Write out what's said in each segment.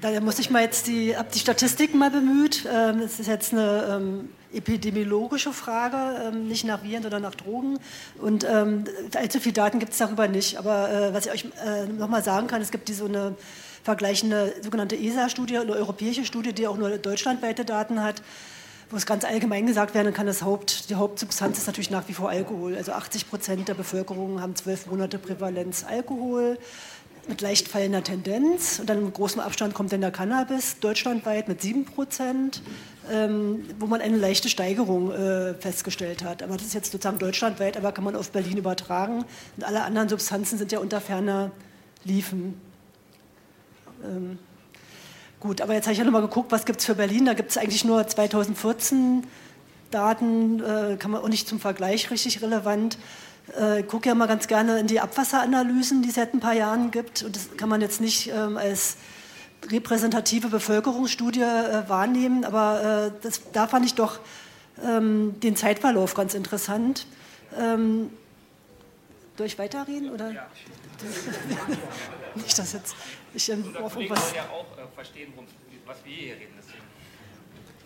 Da muss ich mal jetzt die, ab die Statistiken mal bemüht. Ähm, es ist jetzt eine ähm, epidemiologische Frage, ähm, nicht nach Viren, sondern nach Drogen. Und allzu viele Daten gibt es darüber nicht. Aber äh, was ich euch äh, nochmal sagen kann, es gibt die so eine vergleichende sogenannte ESA-Studie, eine europäische Studie, die auch nur deutschlandweite Daten hat, wo es ganz allgemein gesagt werden kann, das Haupt, die Hauptsubstanz ist natürlich nach wie vor Alkohol. Also 80 Prozent der Bevölkerung haben zwölf Monate Prävalenz Alkohol mit leicht fallender Tendenz. Und dann im großen Abstand kommt dann der Cannabis, deutschlandweit mit 7 Prozent, ähm, wo man eine leichte Steigerung äh, festgestellt hat. Aber das ist jetzt sozusagen deutschlandweit, aber kann man auf Berlin übertragen. Und alle anderen Substanzen sind ja unter ferner Liefen. Ähm, gut, aber jetzt habe ich ja nochmal geguckt, was gibt es für Berlin. Da gibt es eigentlich nur 2014 Daten, äh, kann man auch nicht zum Vergleich richtig relevant äh, gucke ja mal ganz gerne in die Abwasseranalysen, die es seit ein paar Jahren gibt. Und das kann man jetzt nicht ähm, als repräsentative Bevölkerungsstudie äh, wahrnehmen, aber äh, das, da fand ich doch ähm, den Zeitverlauf ganz interessant. Ähm, soll ich weiterreden? Oder? Ja. nicht, dass jetzt ich ähm, auf irgendwas... ja auch äh, verstehen, was wir hier reden.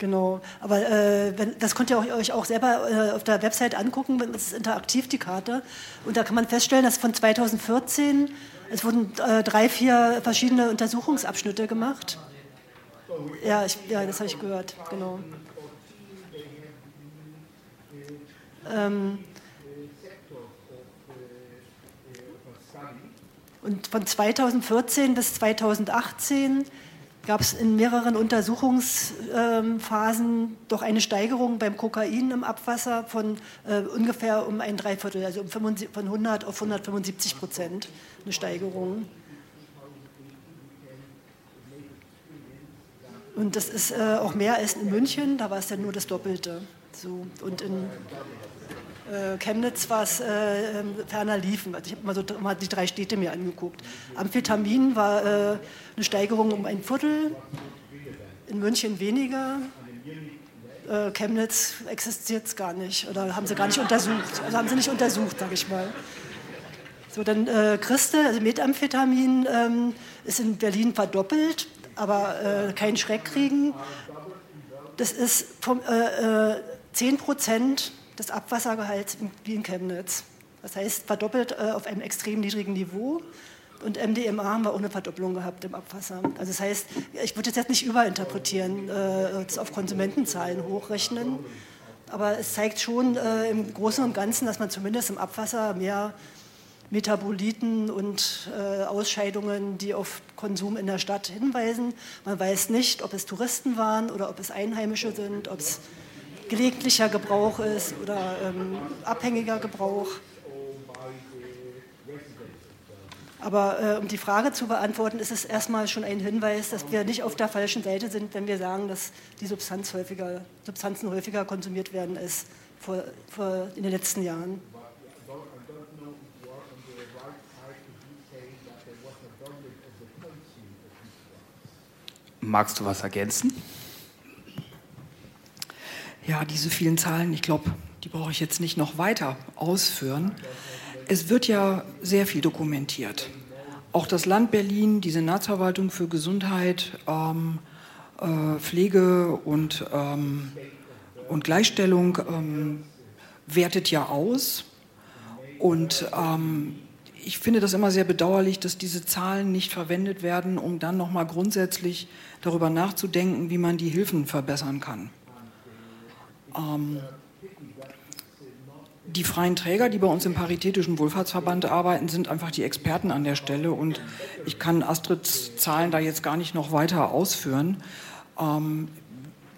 Genau, aber äh, wenn, das könnt ihr euch auch selber äh, auf der Website angucken, das ist interaktiv die Karte. Und da kann man feststellen, dass von 2014, es wurden äh, drei, vier verschiedene Untersuchungsabschnitte gemacht. Ja, ich, ja das habe ich gehört, genau. Ähm, und von 2014 bis 2018 gab es in mehreren Untersuchungsphasen doch eine Steigerung beim Kokain im Abwasser von äh, ungefähr um ein Dreiviertel, also von 100 auf 175 Prozent eine Steigerung. Und das ist äh, auch mehr als in München, da war es ja nur das Doppelte. So. Und in Chemnitz war es äh, ähm, ferner liefen. Also ich habe mal, so, mal die drei Städte mir angeguckt. Amphetamin war äh, eine Steigerung um ein Viertel, in München weniger. Äh, Chemnitz existiert es gar nicht oder haben sie gar nicht untersucht. Also haben sie nicht untersucht, sage ich mal. So, dann äh, Christel, also Methamphetamin, ähm, ist in Berlin verdoppelt, aber äh, kein Schreck kriegen. Das ist vom, äh, äh, 10 Prozent des Abwassergehalts wie in Chemnitz. Das heißt, verdoppelt äh, auf einem extrem niedrigen Niveau. Und MDMA haben wir auch eine Verdopplung gehabt im Abwasser. Also das heißt, ich würde jetzt nicht überinterpretieren, äh, das auf Konsumentenzahlen hochrechnen. Aber es zeigt schon äh, im Großen und Ganzen, dass man zumindest im Abwasser mehr Metaboliten und äh, Ausscheidungen, die auf Konsum in der Stadt hinweisen. Man weiß nicht, ob es Touristen waren oder ob es Einheimische sind, ob es gelegentlicher Gebrauch ist oder ähm, abhängiger Gebrauch. Aber äh, um die Frage zu beantworten, ist es erstmal schon ein Hinweis, dass wir nicht auf der falschen Seite sind, wenn wir sagen, dass die Substanz häufiger, Substanzen häufiger konsumiert werden als vor, vor in den letzten Jahren. Magst du was ergänzen? Ja, diese vielen Zahlen, ich glaube, die brauche ich jetzt nicht noch weiter ausführen. Es wird ja sehr viel dokumentiert. Auch das Land Berlin, die Senatsverwaltung für Gesundheit, ähm, äh, Pflege und, ähm, und Gleichstellung ähm, wertet ja aus. Und ähm, ich finde das immer sehr bedauerlich, dass diese Zahlen nicht verwendet werden, um dann nochmal grundsätzlich darüber nachzudenken, wie man die Hilfen verbessern kann. Ähm, die freien Träger, die bei uns im Paritätischen Wohlfahrtsverband arbeiten, sind einfach die Experten an der Stelle und ich kann Astrids Zahlen da jetzt gar nicht noch weiter ausführen. Ähm,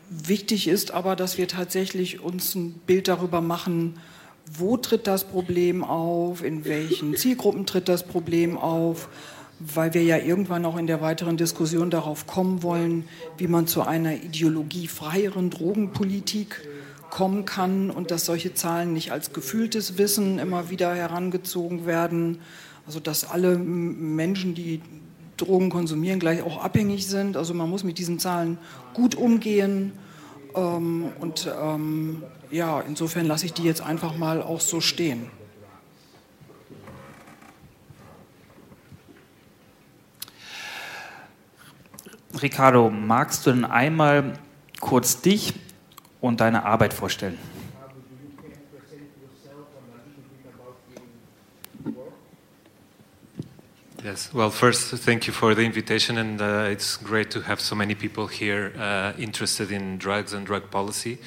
wichtig ist aber, dass wir tatsächlich uns ein Bild darüber machen, wo tritt das Problem auf, in welchen Zielgruppen tritt das Problem auf, weil wir ja irgendwann auch in der weiteren Diskussion darauf kommen wollen, wie man zu einer ideologiefreieren Drogenpolitik kommen kann und dass solche Zahlen nicht als gefühltes Wissen immer wieder herangezogen werden. Also dass alle Menschen, die Drogen konsumieren, gleich auch abhängig sind. Also man muss mit diesen Zahlen gut umgehen. Ähm, und ähm, ja, insofern lasse ich die jetzt einfach mal auch so stehen. Ricardo, magst du denn einmal kurz dich und deine Arbeit vorstellen? Yes, well, first, thank you for the invitation, and uh, it's great to have so many people here uh, interested in drugs and drug policy.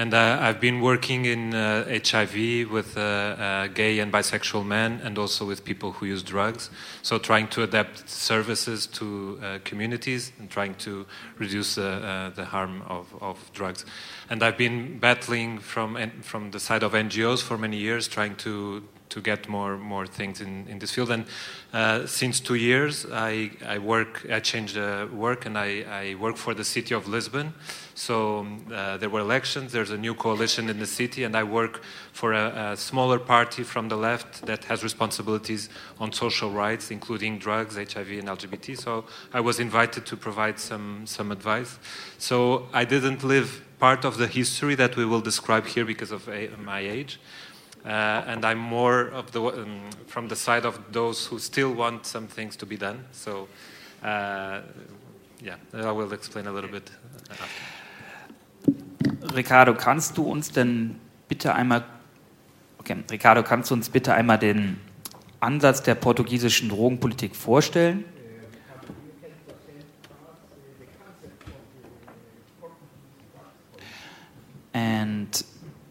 And uh, I've been working in HIV uh, with uh, uh, gay and bisexual men and also with people who use drugs. So, trying to adapt services to communities and trying to reduce the harm of, of, drugs. And I've been battling from, from the side of NGOs for many years, trying to to get more more things in, in this field. And uh, since two years, I, I work, I changed uh, work, and I, I work for the city of Lisbon. So uh, there were elections. There's a new coalition in the city, and I work for a, a, smaller party from the left that has responsibilities on social rights, including drugs, HIV, and LGBT. So I was invited to provide some some advice. So I didn't live part of the history that we will describe here because of a, my age. Uh, and I'm more of the um, from the side of those who still want some things to be done. So, uh, yeah, I will explain a little bit. After. Ricardo, kannst du uns denn bitte einmal, okay, Ricardo, kannst du uns bitte einmal den Ansatz der portugiesischen Drogenpolitik vorstellen? And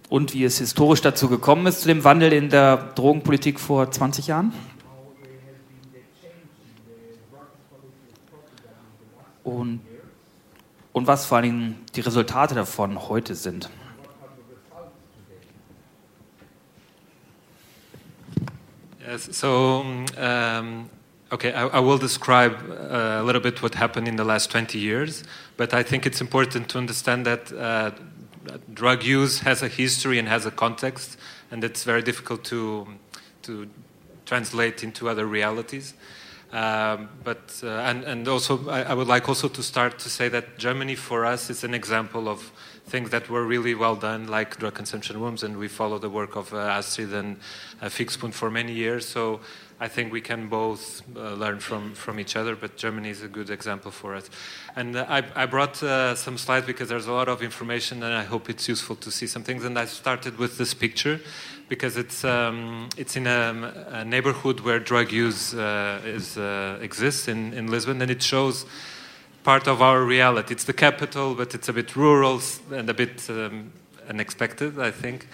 und wie es historisch dazu gekommen ist, zu dem Wandel in der Drogenpolitik vor 20 Jahren? Und, und was vor allen Dingen die Resultate davon heute sind. Yes, so, um, okay, I, I will describe uh, a little bit what happened in the last 20 years, but I think it's important to understand that uh, drug use has a history and has a context, and it's very difficult to to translate into other realities. Um, but uh, and and also I, I, would like also to start to say that Germany for us is an example of things that were really well done, like drug consumption rooms, and we follow the work of uh, Astrid and uh, Fixpoon for many years. So I think we can both uh, learn from, from each other, but Germany is a good example for us. And uh, I, I brought uh, some slides because there's a lot of information and I hope it's useful to see some things. And I started with this picture because it's, um, it's in a, a, neighborhood where drug use uh, is, uh, exists in, in Lisbon and it shows part of our reality. It's the capital, but it's a bit rural and a bit um, unexpected, I think.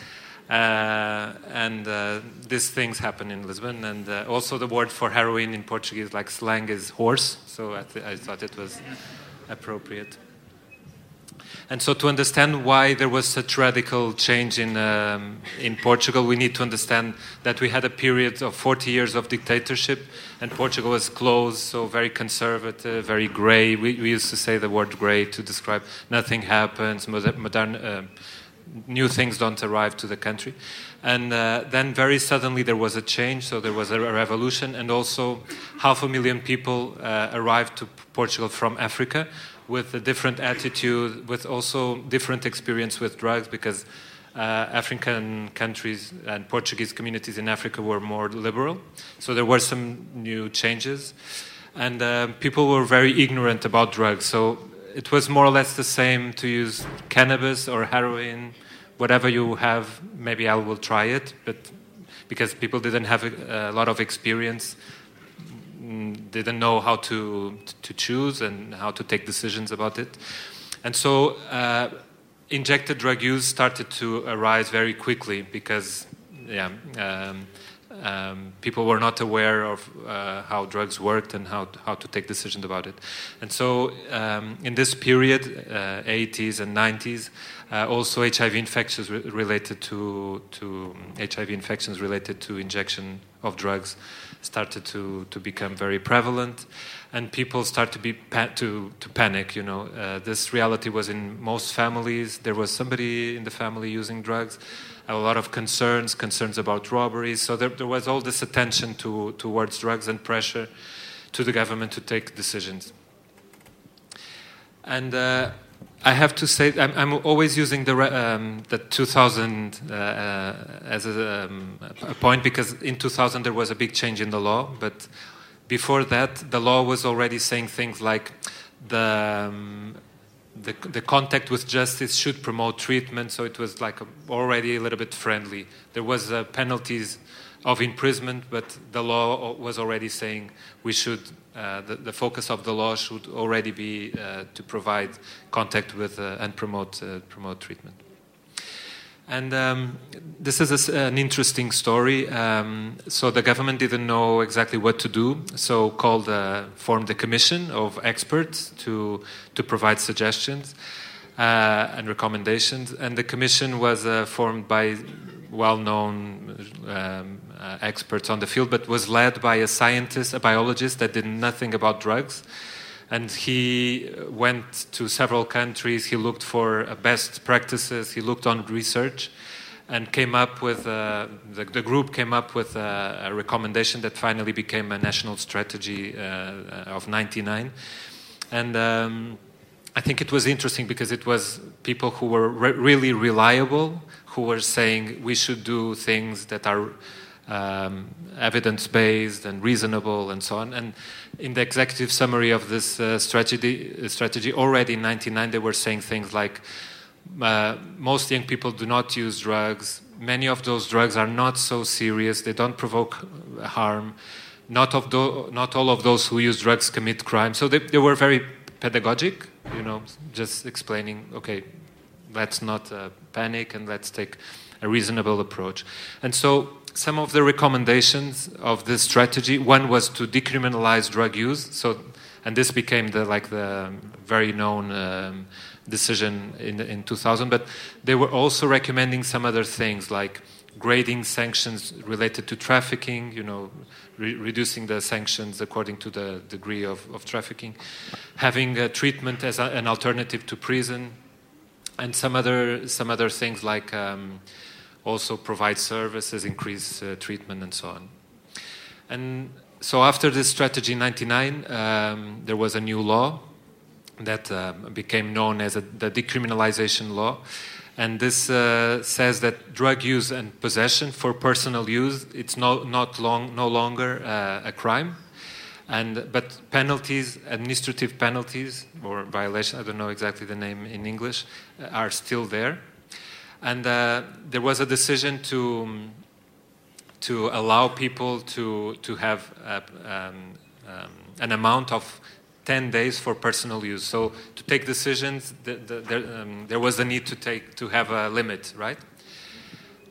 Uh, and uh, these things happen in Lisbon. And uh, also, the word for heroin in Portuguese, like slang, is horse. So I, th- I thought it was appropriate. And so, to understand why there was such radical change in, um, in Portugal, we need to understand that we had a period of 40 years of dictatorship, and Portugal was closed, so very conservative, very gray. We, we used to say the word gray to describe nothing happens, modern. Uh, new things don't arrive to the country. And uh, then very suddenly there was a change, so there was a revolution, and also half a million people uh, arrived to Portugal from Africa with a different attitude, with also different experience with drugs, because uh, African countries and Portuguese communities in Africa were more liberal. So there were some new changes. And uh, people were very ignorant about drugs. So it was more or less the same to use cannabis or heroin whatever you have, maybe I will try it. But because people didn't have a, a lot of experience, didn't know how to to choose and how to take decisions about it, and so uh, injected drug use started to arise very quickly because yeah. Um, um, people were not aware of uh, how drugs worked and how how to take decisions about it. And so, um, in this period, uh, 80s and 90s, uh, also HIV infections re- related to to HIV infections related to injection of drugs started to to become very prevalent, and people start to be pa- to to panic. You know, uh, this reality was in most families. There was somebody in the family using drugs a lot of concerns, concerns about robberies. So there, there was all this attention to, towards drugs and pressure to the government to take decisions. And uh, I have to say, I'm, I'm always using the, um, the 2000 uh, uh, as a, um, a, point because in 2000 there was a big change in the law, but before that, the law was already saying things like the, um, the, the contact with justice should promote treatment, so it was like a, already a little bit friendly. There was uh, penalties of imprisonment, but the law was already saying we should. Uh, the, the, focus of the law should already be uh, to provide contact with uh, and promote uh, promote treatment. And um, this is a, an interesting story. Um, so the government didn't know exactly what to do, so called uh, formed a commission of experts to to provide suggestions uh, and recommendations. And the commission was uh, formed by well-known um, uh, experts on the field, but was led by a scientist, a biologist that did nothing about drugs and he went to several countries. He looked for uh, best practices. He looked on research, and came up with uh, the, the, group came up with a, a, recommendation that finally became a national strategy uh, of '99, and. Um, I think it was interesting because it was people who were re- really reliable, who were saying we should do things that are um, evidence based and reasonable and so on. And in the executive summary of this uh, strategy, uh, strategy, already in 99, they were saying things like uh, most young people do not use drugs. Many of those drugs are not so serious, they don't provoke harm. Not, of not all of those who use drugs commit crime. So they, they were very pedagogic, you know, just explaining, okay, let's not uh, panic and let's take a reasonable approach. And so some of the recommendations of this strategy. One was to decriminalize drug use. So, and this became the like the very known um, decision in in 2000. But they were also recommending some other things like grading sanctions related to trafficking. You know, re- reducing the sanctions according to the degree of, of trafficking, having treatment as a, an alternative to prison, and some other some other things like. Um, also provide services, increase uh, treatment, and so on. And so after this strategy in 99, um, there was a new law that uh, became known as a, the decriminalization law. And this uh, says that drug use and possession for personal use, it's no, not long, no longer uh, a crime. And, but penalties, administrative penalties or violation, I don't know exactly the name in English, uh, are still there. And uh, there was a decision to, to allow people to, to have a, um, um, an amount of 10 days for personal use. So to take decisions, the, the, the, um, there was a need to, take, to have a limit, right?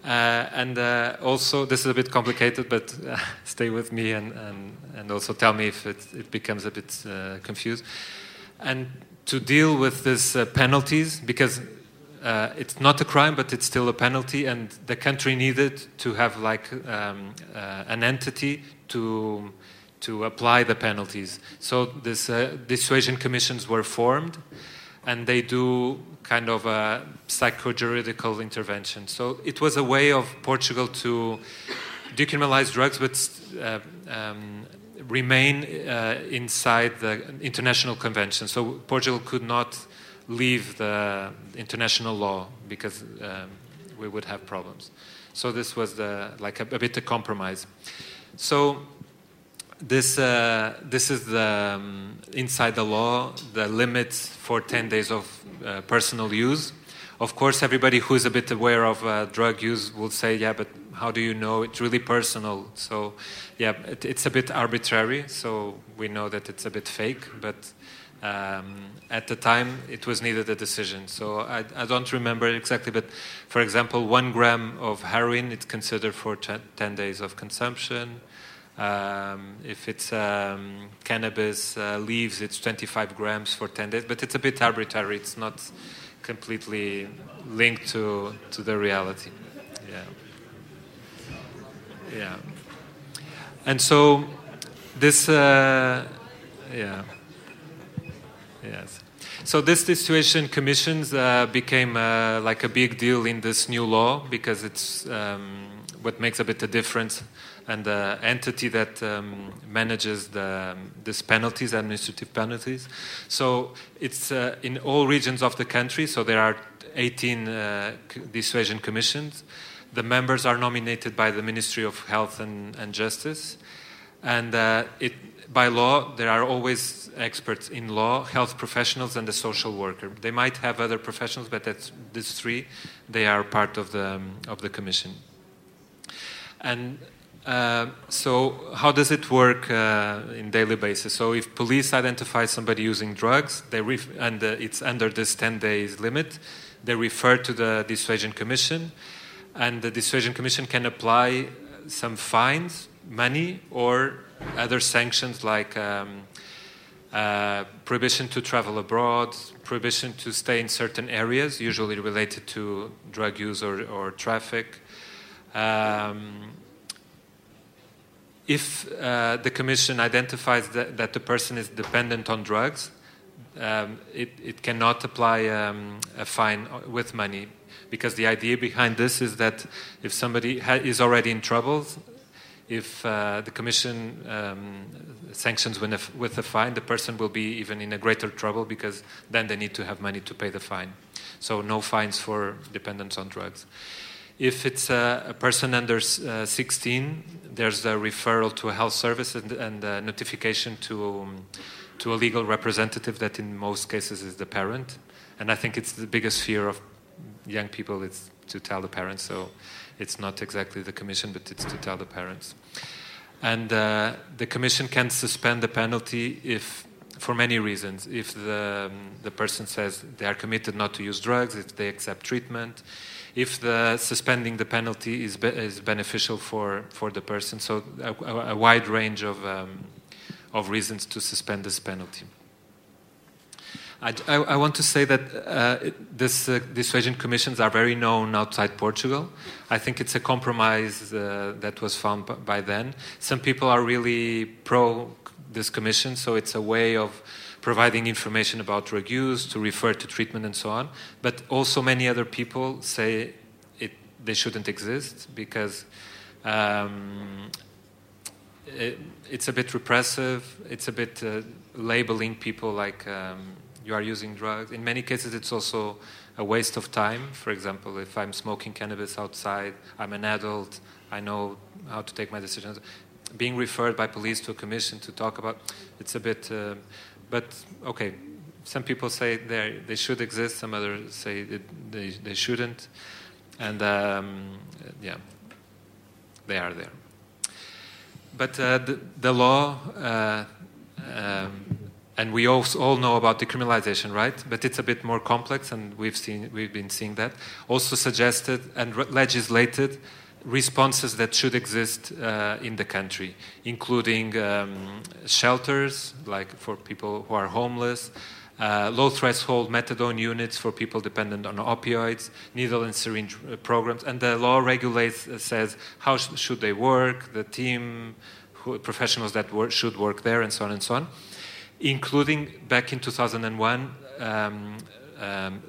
Uh, and uh, also, this is a bit complicated, but uh, stay with me and, and, and also tell me if it, it becomes a bit confused. And to deal with these penalties, because uh, it's not a crime, but it's still a penalty, and the country needed to have like um, uh, an entity to to apply the penalties. So this uh, dissuasion commissions were formed, and they do kind of a psychojuridical intervention. So it was a way of Portugal to decriminalize drugs, but uh, um, remain uh, inside the international convention. So Portugal could not leave the international law because um, we would have problems. So this was the, like a, a bit of compromise. So this uh, this is the um, inside the law the limit for 10 days of uh, personal use. Of course, everybody who is a bit aware of uh, drug use will say, "Yeah, but how do you know it's really personal?" So, yeah, it, it's a bit arbitrary. So we know that it's a bit fake, but um, at the time, it was needed a decision. So I, I, don't remember exactly, but for example, one gram of heroin it's considered for 10 days of consumption. Um, if it's um, cannabis uh, leaves, it's 25 grams for 10 days, but it's a bit arbitrary. It's not completely linked to, to the reality. Yeah. Yeah. And so this, uh, yeah. Yes. So this dissuasion commissions uh, became uh, like a big deal in this new law because it's um, what makes a bit of difference, and the entity that um, manages the um, these penalties, administrative penalties. So it's uh, in all regions of the country. So there are 18 uh, dissuasion commissions. The members are nominated by the Ministry of Health and, and Justice. And uh, it, by law, there are always experts in law, health professionals, and the social worker. They might have other professionals, but that's these three. They are part of the um, of the commission. And uh, so, how does it work uh, in daily basis? So, if police identify somebody using drugs, they and uh, it's under this 10 days limit, they refer to the dissuasion commission, and the dissuasion commission can apply some fines, money, or other sanctions like um, uh, prohibition to travel abroad, prohibition to stay in certain areas, usually related to drug use or, or traffic. Um, if uh, the commission identifies that, that, the person is dependent on drugs, um, it, it, cannot apply um, a fine with money because the idea behind this is that if somebody is already in trouble, if uh, the commission um, sanctions with a, with a fine, the person will be even in a greater trouble because then they need to have money to pay the fine. So no fines for dependence on drugs. If it's a, a person under uh, 16, there's a referral to a health service and, and a notification to, um, to a legal representative that in most cases is the parent. And I think it's the biggest fear of young people is to tell the parents. So it's not exactly the commission, but it's to tell the parents. And uh, the commission can suspend the penalty if, for many reasons, if the, um, the person says they are committed not to use drugs, if they accept treatment, if the suspending the penalty is, be, is beneficial for, for the person. So a, a wide range of, um, of reasons to suspend this penalty. I, I, I want to say that uh, this uh, dissuasion commissions are very known outside Portugal. I think it's a compromise uh, that was found by then. Some people are really pro this commission, so it's a way of providing information about drug use, to refer to treatment, and so on. But also, many other people say it, they shouldn't exist because um, it, it's a bit repressive, it's a bit uh, labeling people like um, you are using drugs. In many cases, it's also a waste of time. For example, if I'm smoking cannabis outside, I'm an adult, I know how to take my decisions. Being referred by police to a commission to talk about it's a bit. Uh, but okay, some people say they they should exist. Some others say they they shouldn't, and um, yeah, they are there. But uh, the, the law. Uh, um, and we also all know about decriminalization, right? But it's a bit more complex, and we've seen we've been seeing that. Also suggested and legislated responses that should exist uh, in the country, including um, shelters, like for people who are homeless, uh, low threshold methadone units for people dependent on opioids, needle and syringe uh, programs, and the law regulates uh, says how sh should they work, the team, who, professionals that should work there, and so on and so on, including back in 2001. Um, um,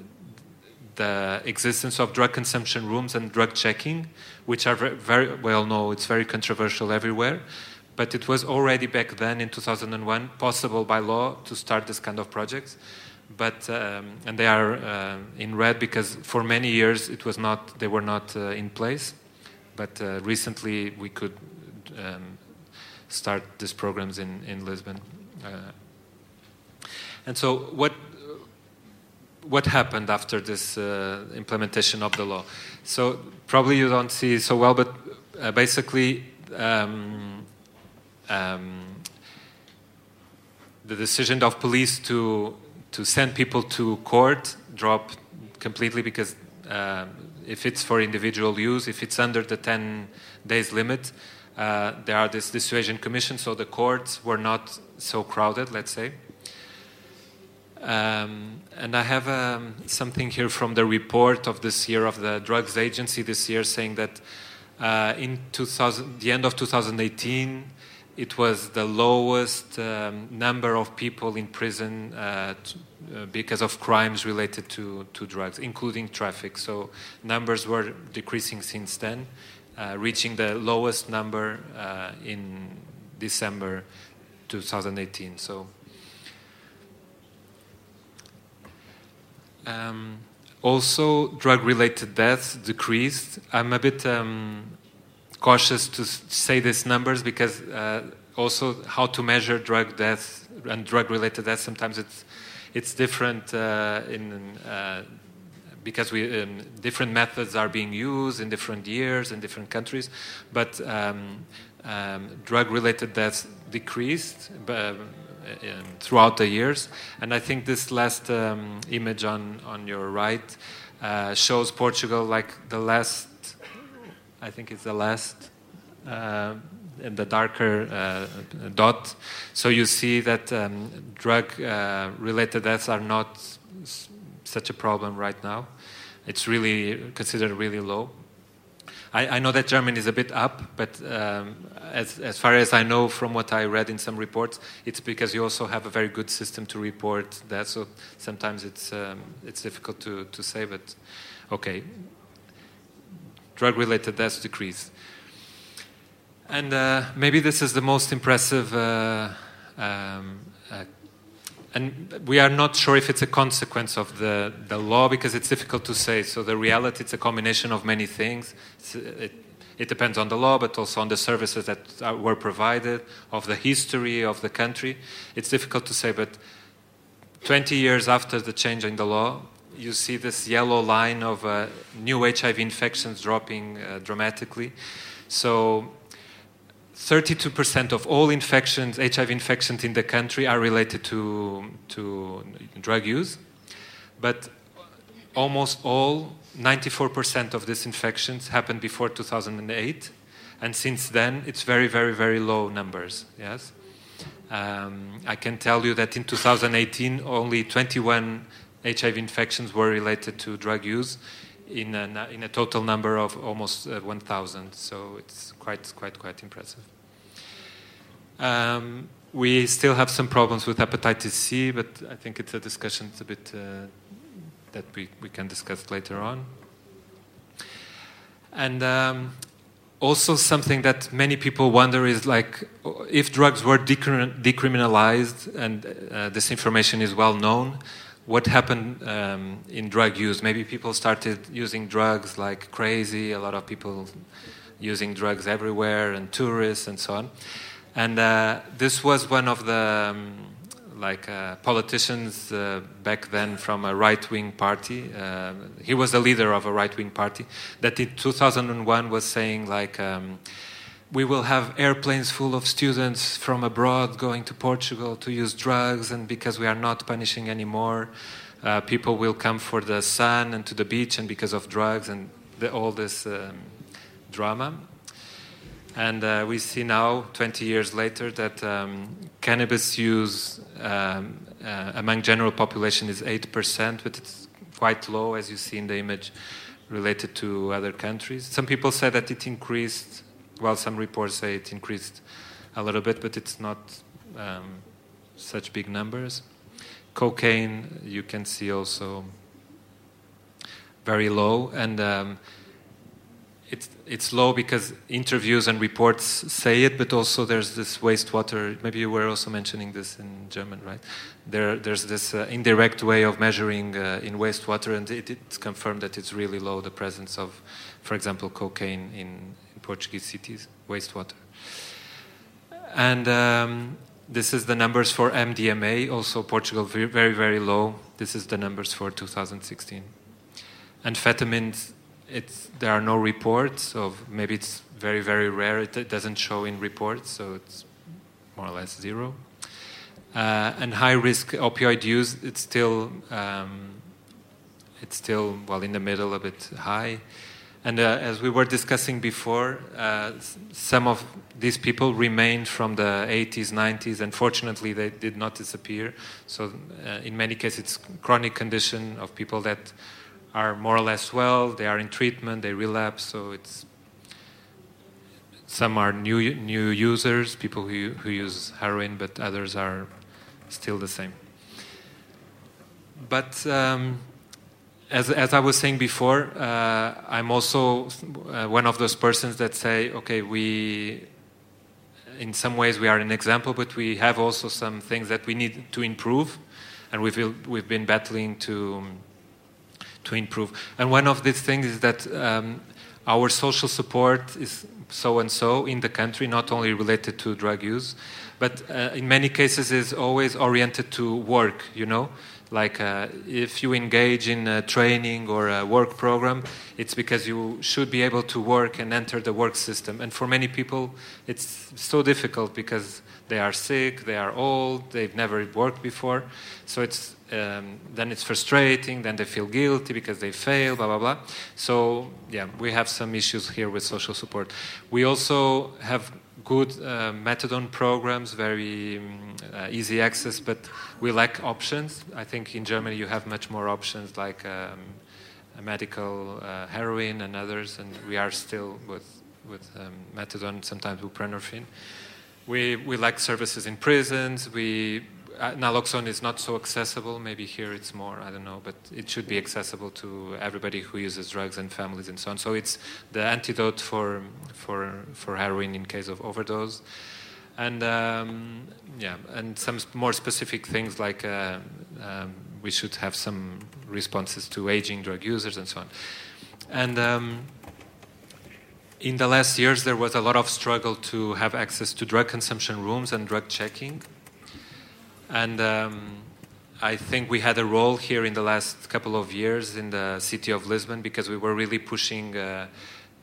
the existence of drug consumption rooms and drug checking, which are very, well known. It's very controversial everywhere. But it was already back then in 2001 possible by law to start this kind of projects. But um, and they are uh, in red because for many years it was not they were not uh, in place. But uh, recently we could um, start these programs in in Lisbon. Uh, and so what what happened after this uh, implementation of the law. So probably you don't see so well, but uh, basically um, um, the decision of police to to send people to court dropped completely because uh, if it's for individual use, if it's under the 10 days limit, uh, there are this dissuasion commission, so the courts were not so crowded, let's say. Um, and I have um, something here from the report of this year of the Drugs Agency this year saying that uh, in 2000, the end of 2018, it was the lowest um, number of people in prison uh, uh, because of crimes related to, to drugs, including traffic. So numbers were decreasing since then, uh, reaching the lowest number uh, in December 2018. So Um, also, drug related deaths decreased. I'm a bit um, cautious to say these numbers because uh, also how to measure drug deaths and drug-related deaths sometimes it's it's different uh, in uh, because we um, different methods are being used in different years in different countries, but um, um, drug-related deaths decreased uh, throughout the years, and I think this last um, image on on your right uh, shows Portugal like the last I think it's the last uh, in the darker uh, dot. So you see that um, drug-related uh, deaths are not such a problem right now. It's really considered really low. I, I know that Germany is a bit up, but um, as, as far as I know from what I read in some reports, it's because you also have a very good system to report that. So sometimes it's um, it's difficult to, to say, but okay, drug related deaths decrease. And uh, maybe this is the most impressive, uh, um, and we are not sure if it's a consequence of the, the law because it's difficult to say. So, the reality, it's a combination of many things. It, it, depends on the law, but also on the services that are, were provided, of the history of the country. It's difficult to say, but 20 years after the change in the law, you see this yellow line of uh, new HIV infections dropping uh, dramatically. So 32% of all infections, HIV infections in the country are related to, to drug use. But almost all, 94% of these infections happened before 2008. And since then, it's very, very, very low numbers. Yes? Um, I can tell you that in 2018, only 21 HIV infections were related to drug use in a, in a total number of almost uh, 1,000. So it's quite, quite, quite impressive. Um, we still have some problems with hepatitis C, but I think it's a discussion it's a bit uh, that we, we can discuss later on. And um, also something that many people wonder is like if drugs were decriminalized and uh, this information is well known, what happened um, in drug use. Maybe people started using drugs like crazy, a lot of people using drugs everywhere, and tourists and so on. And uh, this was one of the um, like uh, politicians uh, back then from a right-wing party. Uh, he was the leader of a right-wing party that in 2001 was saying like. Um, we will have airplanes full of students from abroad going to Portugal to use drugs, and because we are not punishing anymore, uh, people will come for the sun and to the beach, and because of drugs and the, all this um, drama. And uh, we see now, 20 years later, that um, cannabis use um, uh, among general population is 8%, but it's quite low, as you see in the image, related to other countries. Some people say that it increased well, some reports say it increased a little bit, but it's not um, such big numbers. Cocaine, you can see also very low, and um, it's it's low because interviews and reports say it, but also there's this wastewater. Maybe you were also mentioning this in German, right? There, there's this uh, indirect way of measuring uh, in wastewater, and it, it's confirmed that it's really low the presence of, for example, cocaine in Portuguese cities, wastewater. And um, this is the numbers for MDMA, also Portugal very, very, low. This is the numbers for 2016. Amphetamines, it's, there are no reports of, maybe it's very, very rare. It, it doesn't show in reports, so it's more or less zero. Uh, and high risk opioid use, it's still, um, it's still, well, in the middle, a bit high. And uh, as we were discussing before, uh, some of these people remained from the 80s, 90s, and fortunately they did not disappear. So, uh, in many cases, it's chronic condition of people that are more or less well, they are in treatment, they relapse. So, it's some are new new users, people who who use heroin, but others are still the same. But um, as, as I was saying before, uh, I'm also uh, one of those persons that say, okay, we, in some ways, we are an example, but we have also some things that we need to improve, and we've, we've been battling to, to improve. And one of these things is that um, our social support is so and so in the country, not only related to drug use, but uh, in many cases is always oriented to work. You know, like uh, if you engage in a training or a work program, it's because you should be able to work and enter the work system. And for many people, it's so difficult because they are sick, they are old, they've never worked before. So it's um, then it's frustrating. Then they feel guilty because they fail. Blah blah blah. So yeah, we have some issues here with social support. We also have good uh, methadone programs, very um, uh, easy access, but we lack options. I think in Germany you have much more options like um, medical uh, heroin and others, and we are still with with um, methadone, sometimes buprenorphine. We we lack services in prisons. We naloxone is not so accessible. Maybe here it's more, I don't know, but it should be accessible to everybody who uses drugs and families and so on. So it's the antidote for for for heroin in case of overdose, and um, yeah, and some more specific things like uh, um, we should have some responses to aging drug users and so on, and. Um, in the last years, there was a lot of struggle to have access to drug consumption rooms and drug checking and um, I think we had a role here in the last couple of years in the city of Lisbon because we were really pushing uh,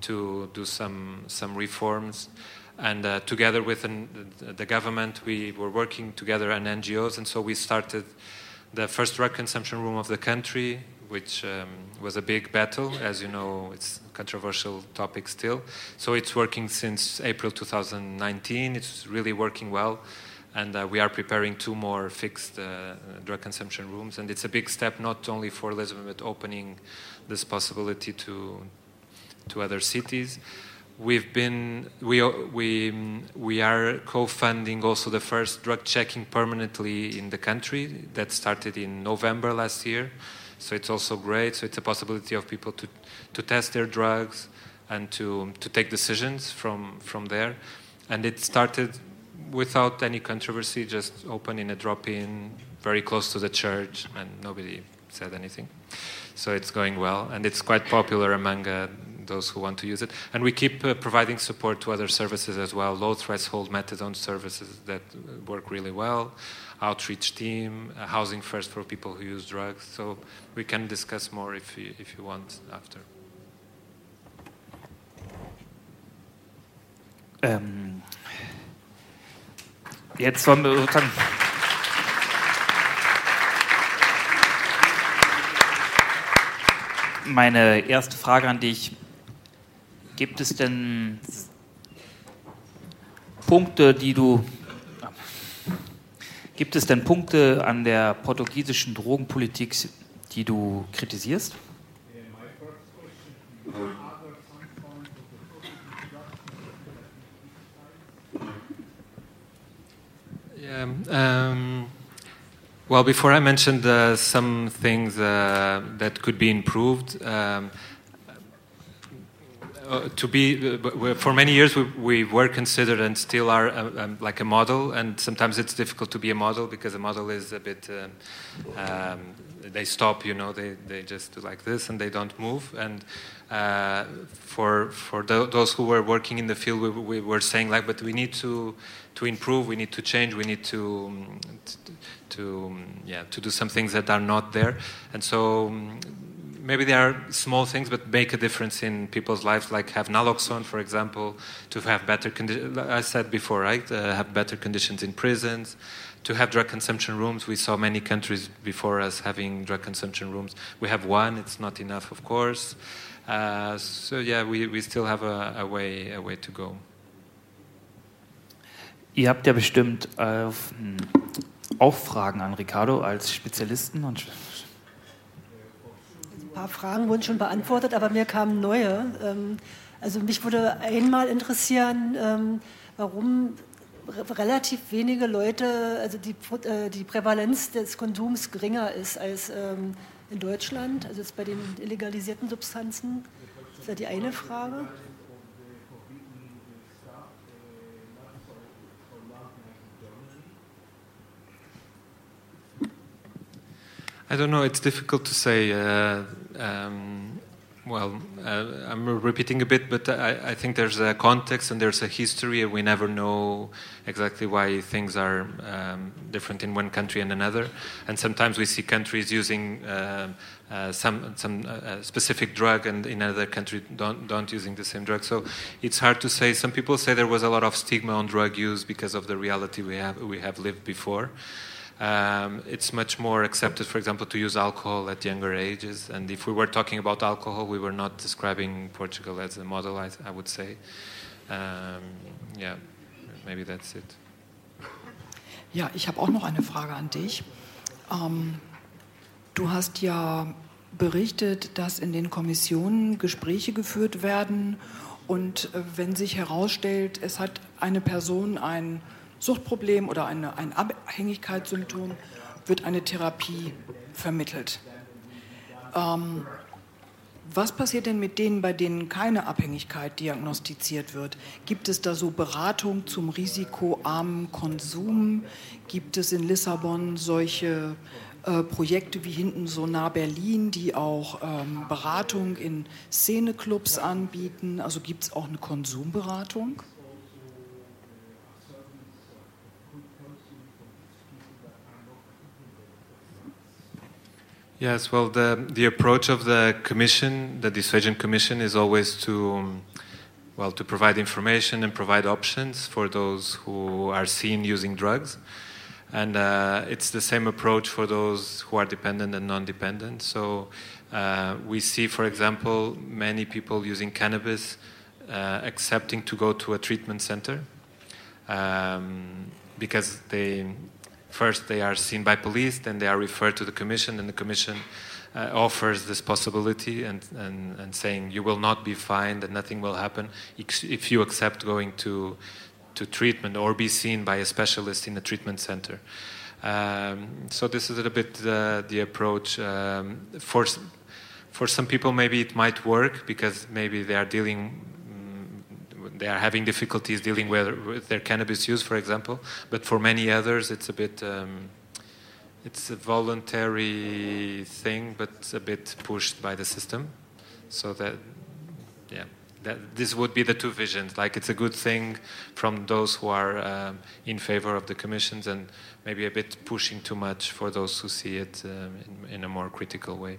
to do some some reforms. And uh, together with an, the government, we were working together and NGOs, and so we started the first drug consumption room of the country, which um, was a big battle. As you know, it's a controversial topic still. So it's working since April 2019. It's really working well and uh, we are preparing two more fixed uh, drug consumption rooms. And it's a big step not only for Lisbon but opening this possibility to to other cities. We've been we we we are co-funding also the first drug checking permanently in the country that started in November last year. So it's also great. So it's a possibility of people to to test their drugs and to to take decisions from from there. And it started without any controversy, just open in a drop-in, very close to the church, and nobody said anything. So it's going well, and it's quite popular among uh, those who want to use it. And we keep uh, providing support to other services as well, low-threshold methadone services that work really well, outreach team, uh, housing first for people who use drugs. So we can discuss more if you, if you want after. Um, Jetzt sollen wir sozusagen. Meine erste Frage an dich. Gibt es denn Punkte, die du. Gibt es denn Punkte an der portugiesischen Drogenpolitik, die du kritisierst? Um, um, well, before I mentioned uh, some things uh, that could be improved, um, uh, to be uh, for many years we, we, were considered and still are uh, um, like a model, and sometimes it's difficult to be a model because a model is a bit. They stop, you know, they, they just do like this and they don't move. And uh, for for those who were working in the field, we, we were saying like, but we need to to improve, we need to change, we need to, to, um, yeah, to do some things that are not there. And so maybe there are small things, but make a difference in people's lives, like have naloxone, for example, to have better conditions. I said before, right? Uh, have better conditions in prisons, to have drug consumption rooms. We saw many countries before us having drug consumption rooms. We have one, it's not enough, of course. Uh, so yeah, we, we still have a, a, way, a way to go. Ihr habt ja bestimmt äh, auch Fragen an Ricardo als Spezialisten. Und Ein paar Fragen wurden schon beantwortet, aber mir kamen neue. Ähm, also mich würde einmal interessieren, ähm, warum relativ wenige Leute, also die, äh, die Prävalenz des Konsums geringer ist als ähm, in Deutschland, also jetzt bei den illegalisierten Substanzen. Das ist ja die eine Frage. I don't know. It's difficult to say. Uh, um, well, uh, I'm repeating a bit, but I, I, think there's a context and there's a history, and we never know exactly why things are um, different in one country and another. And sometimes we see countries using uh, uh, some some uh, specific drug, and in another country don't don't using the same drug. So it's hard to say. Some people say there was a lot of stigma on drug use because of the reality we have we have lived before. Um, it's much more accepted, for example, to use alcohol at younger ages. And if we were talking about alcohol, we were not describing Portugal as a model, I, I would say. Um, yeah, maybe that's it. Ja, ich habe auch noch eine Frage an dich. Ähm, du hast ja berichtet, dass in den Kommissionen Gespräche geführt werden und äh, wenn sich herausstellt, es hat eine Person ein Suchtproblem oder eine, ein Abhängigkeitssymptom, wird eine Therapie vermittelt. Ähm, was passiert denn mit denen, bei denen keine Abhängigkeit diagnostiziert wird? Gibt es da so Beratung zum risikoarmen Konsum? Gibt es in Lissabon solche äh, Projekte wie hinten so nah Berlin, die auch ähm, Beratung in Szeneclubs anbieten? Also gibt es auch eine Konsumberatung? Yes, well, the, the approach of the Commission, the Dissuasion Commission, is always to, um, well, to provide information and provide options for those who are seen using drugs. And uh, it's the same approach for those who are dependent and non dependent. So uh, we see, for example, many people using cannabis uh, accepting to go to a treatment center um, because they First, they are seen by police, then they are referred to the commission, and the commission uh, offers this possibility and, and, and saying you will not be fined and nothing will happen if you accept going to, to treatment or be seen by a specialist in a treatment center. Um, so this is a bit uh, the approach. Um, for, for some people, maybe it might work because maybe they are dealing they are having difficulties dealing with, with, their cannabis use, for example. But for many others, it's a bit um, it's a voluntary thing, but a bit pushed by the system. So that yeah. That this would be the two visions. Like it's a good thing from those who are um, in favor of the commissions, and maybe a bit pushing too much for those who see it um, in, in a more critical way.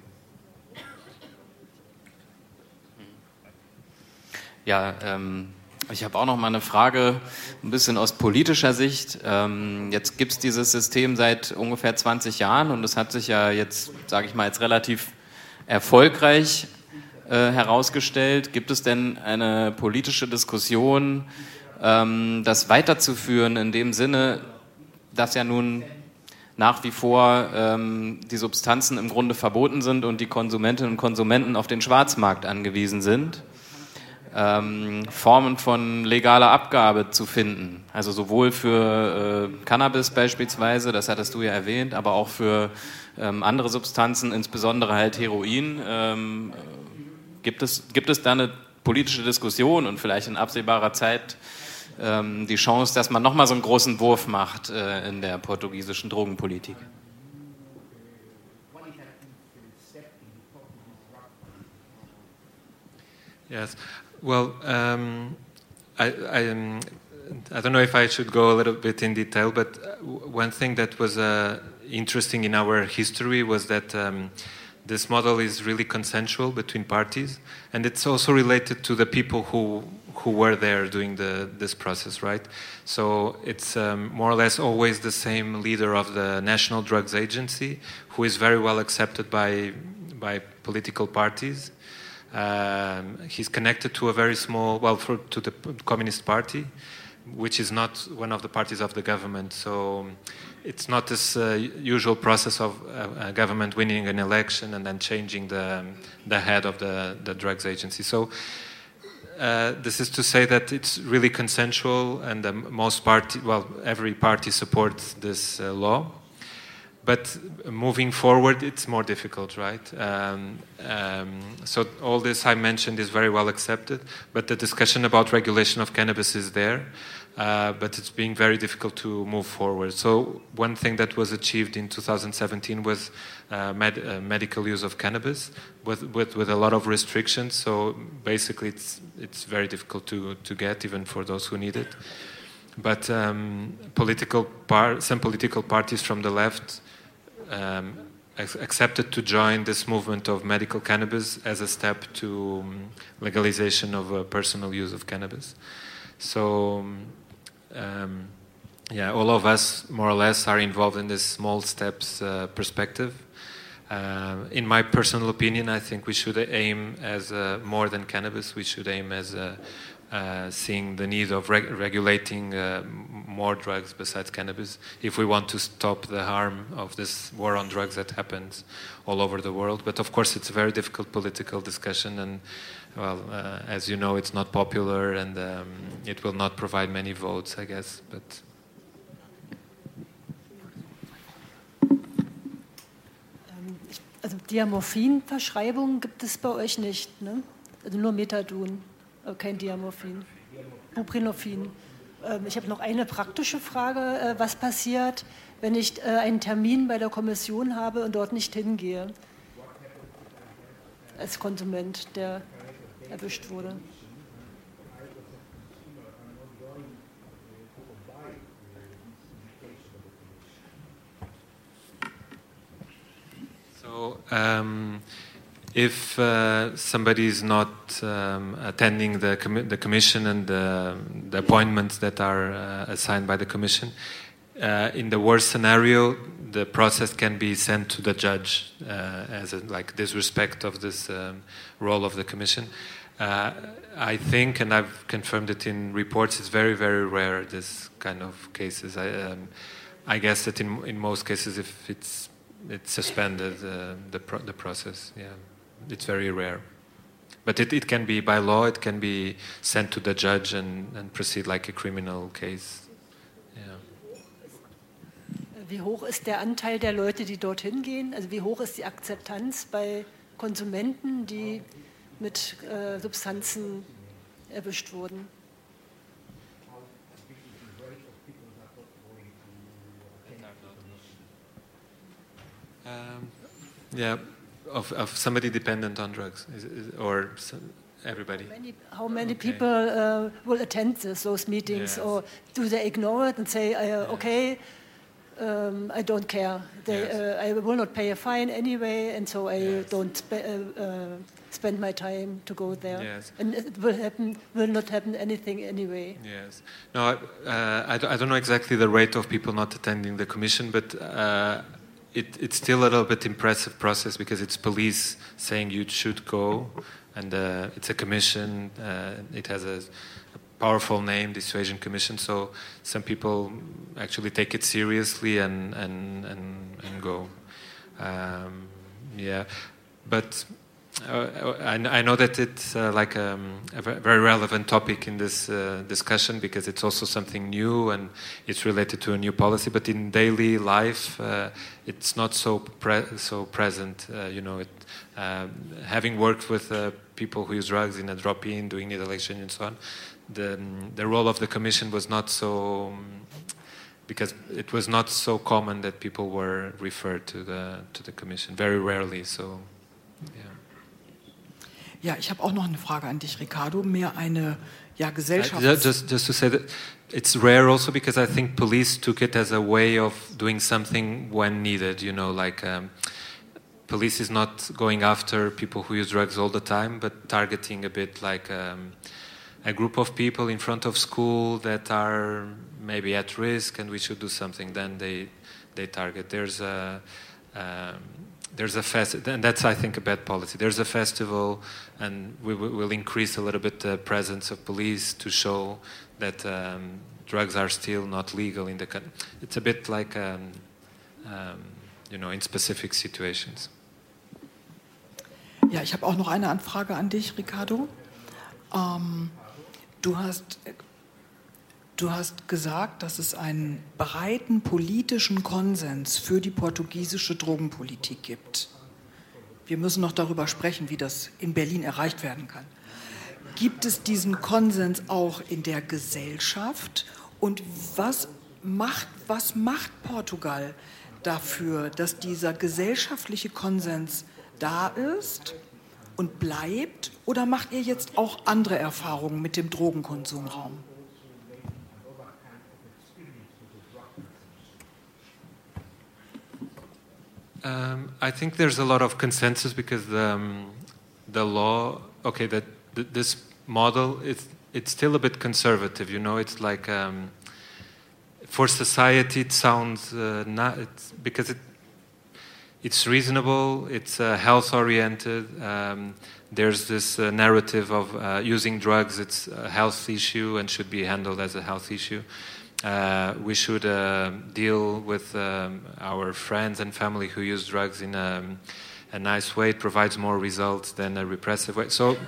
Ja, ähm, Ich habe auch noch mal eine Frage, ein bisschen aus politischer Sicht. Ähm, jetzt gibt es dieses System seit ungefähr 20 Jahren und es hat sich ja jetzt, sage ich mal, jetzt relativ erfolgreich äh, herausgestellt. Gibt es denn eine politische Diskussion, ähm, das weiterzuführen in dem Sinne, dass ja nun nach wie vor ähm, die Substanzen im Grunde verboten sind und die Konsumentinnen und Konsumenten auf den Schwarzmarkt angewiesen sind? Ähm, Formen von legaler Abgabe zu finden. Also sowohl für äh, Cannabis beispielsweise, das hattest du ja erwähnt, aber auch für ähm, andere Substanzen, insbesondere halt Heroin. Ähm, gibt, es, gibt es da eine politische Diskussion und vielleicht in absehbarer Zeit ähm, die Chance, dass man nochmal so einen großen Wurf macht äh, in der portugiesischen Drogenpolitik? Yes, Well, um, I, I, um, I, don't know if I should go a little bit in detail, but uh, one thing that was uh, interesting in our history was that um, this model is really consensual between parties, and it's also related to the people who who were there doing the, this process, right? So it's um, more or less always the same leader of the National Drugs Agency, who is very well accepted by by political parties um, he's connected to a very small, well, for, to the Communist Party, which is not one of the parties of the government. So it's not this uh, usual process of uh, a government winning an election and then changing the, the head of the, the drugs agency. So uh, this is to say that it's really consensual, and most party, well, every party supports this uh, law but moving forward, it's more difficult, right? Um, um, so all this I mentioned is very well accepted, but the discussion about regulation of cannabis is there. uh, but it's being very difficult to move forward. So one thing that was achieved in 2017 was uh, med uh, medical use of cannabis with, with, with a lot of restrictions. So basically, it's it's very difficult to to get even for those who need it. But um, political par some political parties from the left. Um, accepted to join this movement of medical cannabis as a step to um, legalization of uh, personal use of cannabis. So um, um, yeah, all of us more or less are involved in this small steps uh, perspective. Uh, in my personal opinion, I think we should aim as uh, more than cannabis. We should aim as uh, uh, seeing the need of reg regulating uh, more drugs besides cannabis if we want to stop the harm of this war on drugs that happens all over the world. But of course, it's a very difficult political discussion and well, uh, as you know, it's not popular and um, it will not provide many votes, I guess. But ähm, also Diamorphin-Verschreibung gibt es bei euch nicht, ne? Also nur Methadon, kein Diamorphin. Buprenorphin. Ähm, ich habe noch eine praktische Frage. Äh, was passiert, wenn ich äh, einen Termin bei der Kommission habe und dort nicht hingehe? Als Konsument, der erwischt wurde. So, um, if uh, somebody is not um, attending the, com the commission and the, the, appointments that are uh, assigned by the commission, uh, in the worst scenario, the process can be sent to the judge uh, as a, like disrespect of this um, role of the commission. Uh, I think, and I've confirmed it in reports, it's very, very rare this kind of cases. I, um, I guess that in in most cases, if it's it's suspended uh, the the process, yeah, it's very rare. But it, it can be by law, it can be sent to the judge and, and proceed like a criminal case. Wie hoch ist der Anteil der Leute, die dorthin gehen? Also wie hoch ist die Akzeptanz bei Konsumenten, die mit äh, Substanzen erwischt wurden. Um, yeah, of, of somebody dependent on drugs, is, is, or some, everybody. Many, how many okay. people uh, will attend this, those meetings, yes. or do they ignore it and say, uh, okay, um, I don't care. They, yes. uh, I will not pay a fine anyway, and so I yes. don't uh, uh, spend my time to go there. Yes. And it will happen, will not happen anything anyway. Yes. No, uh, I, I, don't know exactly the rate of people not attending the commission, but uh, it, it's still a little bit impressive process because it's police saying you should go, and uh, it's a commission. it has a powerful name, Dissuasion Commission. So some people actually take it seriously and and and, and go. Um, yeah, but. Uh, I, I, know that it's uh, like um, a very relevant topic in this uh, discussion because it's also something new and it's related to a new policy. But in daily life, uh, it's not so pre so present. Uh, you know, it, um, having worked with people who use drugs in a drop-in, doing exchange, and so on, the, the role of the commission was not so because it was not so common that people were referred to the to the commission very rarely so. Ja, ich habe auch noch eine Frage an dich, Ricardo. Mehr eine ja, Gesellschaft. Uh, just, just to say that it's rare also because I think police took it as a way of doing something when needed. You know, like um, police is not going after people who use drugs all the time, but targeting a bit like. Um, a group of people in front of school that are maybe at risk and we should do something then they they target there's a um, there's a fest and that's i think a bad policy. There's a festival and we will increase a little bit the presence of police to show that um, drugs are still not legal in the country it's a bit like um, um, you know in specific situations. Ja ich habe auch noch eine anfrage an dich ricardo. Um Du hast, du hast gesagt, dass es einen breiten politischen Konsens für die portugiesische Drogenpolitik gibt. Wir müssen noch darüber sprechen, wie das in Berlin erreicht werden kann. Gibt es diesen Konsens auch in der Gesellschaft Und was macht, was macht Portugal dafür, dass dieser gesellschaftliche Konsens da ist und bleibt? Oder macht ihr jetzt auch andere Erfahrungen mit dem Drogenkonsumraum? Um, I think there's a lot of consensus because um, the law, okay, that th this model it's it's still a bit conservative. You know, it's like um, for society it sounds uh, not it's because it it's reasonable, it's uh, health oriented. Um, there's this uh, narrative of uh, using drugs, it's a health issue and should be handled as a health issue. Uh, we should uh, deal with um, our friends and family who use drugs in a, a, nice way. It provides more results than a repressive way. So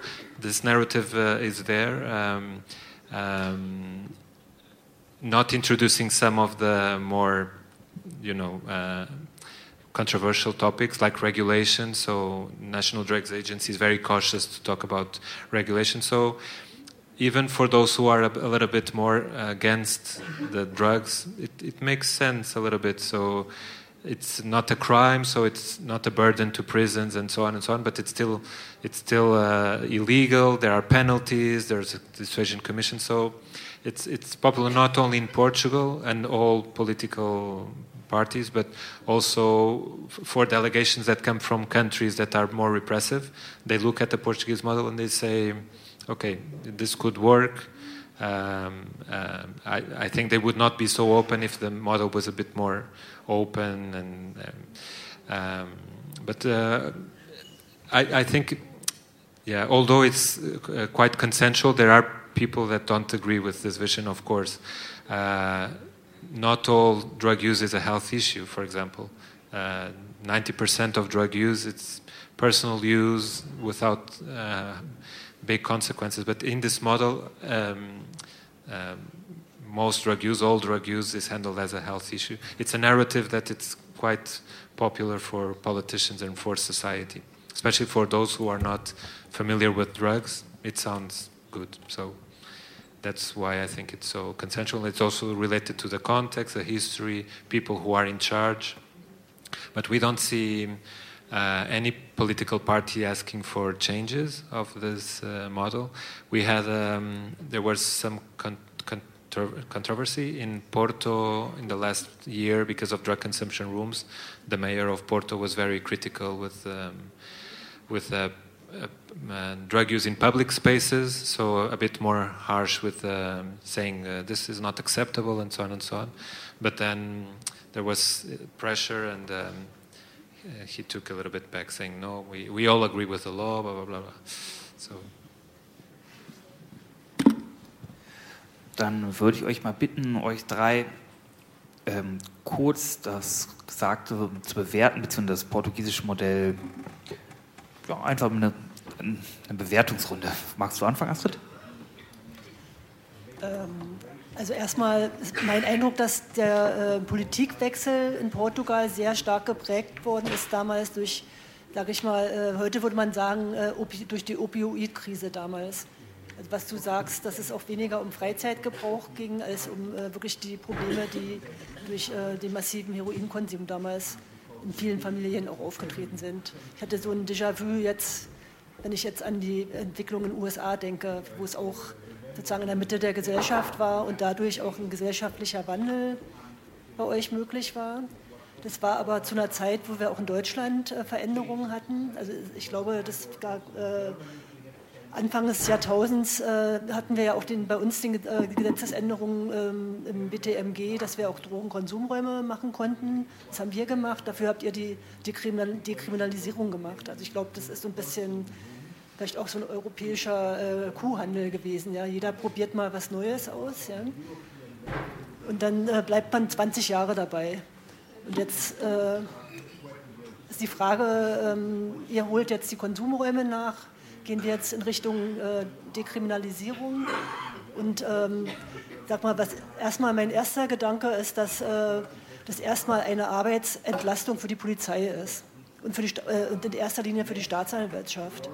this narrative uh, is there. Um, um, not introducing some of the more, you know, uh, controversial topics like regulation. So National Drugs Agency is very cautious to talk about regulation. So even for those who are a, a little bit more against the drugs, it, it, makes sense a little bit. So it's not a crime, so it's not a burden to prisons and so on and so on. But it's still it's still uh, illegal. There are penalties. There's a dissuasion commission. So it's it's popular not only in Portugal and all political parties, but also for delegations that come from countries that are more repressive. They look at the Portuguese model and they say okay, this could work. Um, uh, I, I, think they would not be so open if the model was a bit more open. And um, um but uh, I, I, think, yeah, although it's uh, quite consensual, there are people that don't agree with this vision. Of course, uh, not all drug use is a health issue. For example, uh, ninety percent of drug use it's personal use without uh, big consequences. But in this model, um, um, most drug use, all drug use, is handled as a health issue. It's a narrative that it's quite popular for politicians and for society, especially for those who are not familiar with drugs. It sounds good. So that's why I think it's so consensual. It's also related to the context, the history, people who are in charge. But we don't see uh, any political party asking for changes of this uh, model. We had um, there was some con controversy in Porto in the last year because of drug consumption rooms. The mayor of Porto was very critical with um, with uh, uh, drug use in public spaces, so a bit more harsh with um, saying uh, this is not acceptable and so on and so on. But then there was pressure and um, uh, he took a little bit back, saying, "No, we, we all agree with the law." Blah blah blah. blah. So. Dann würde ich euch mal bitten, euch drei ähm, kurz das Gesagte zu bewerten, beziehungsweise das portugiesische Modell, ja, einfach eine, eine Bewertungsrunde. Magst du anfangen, Astrid? Ähm, also erstmal ist mein Eindruck, dass der äh, Politikwechsel in Portugal sehr stark geprägt worden ist damals durch, sage ich mal, äh, heute würde man sagen, äh, durch die Opioidkrise damals. Also was du sagst, dass es auch weniger um Freizeitgebrauch ging, als um äh, wirklich die Probleme, die durch äh, den massiven Heroinkonsum damals in vielen Familien auch aufgetreten sind. Ich hatte so ein Déjà-vu jetzt, wenn ich jetzt an die Entwicklung in den USA denke, wo es auch sozusagen in der Mitte der Gesellschaft war und dadurch auch ein gesellschaftlicher Wandel bei euch möglich war. Das war aber zu einer Zeit, wo wir auch in Deutschland äh, Veränderungen hatten. Also ich glaube, das gab, äh, Anfang des Jahrtausends äh, hatten wir ja auch den, bei uns die äh, Gesetzesänderungen ähm, im BTMG, dass wir auch Drogenkonsumräume machen konnten. Das haben wir gemacht. Dafür habt ihr die Dekriminalisierung gemacht. Also ich glaube, das ist so ein bisschen vielleicht auch so ein europäischer äh, Kuhhandel gewesen. Ja? Jeder probiert mal was Neues aus. Ja? Und dann äh, bleibt man 20 Jahre dabei. Und jetzt äh, ist die Frage, ähm, ihr holt jetzt die Konsumräume nach, gehen wir jetzt in Richtung äh, Dekriminalisierung? Und ähm, sag mal, was erstmal mein erster Gedanke ist, dass äh, das erstmal eine Arbeitsentlastung für die Polizei ist und, für die, äh, und in erster Linie für die Staatsanwaltschaft.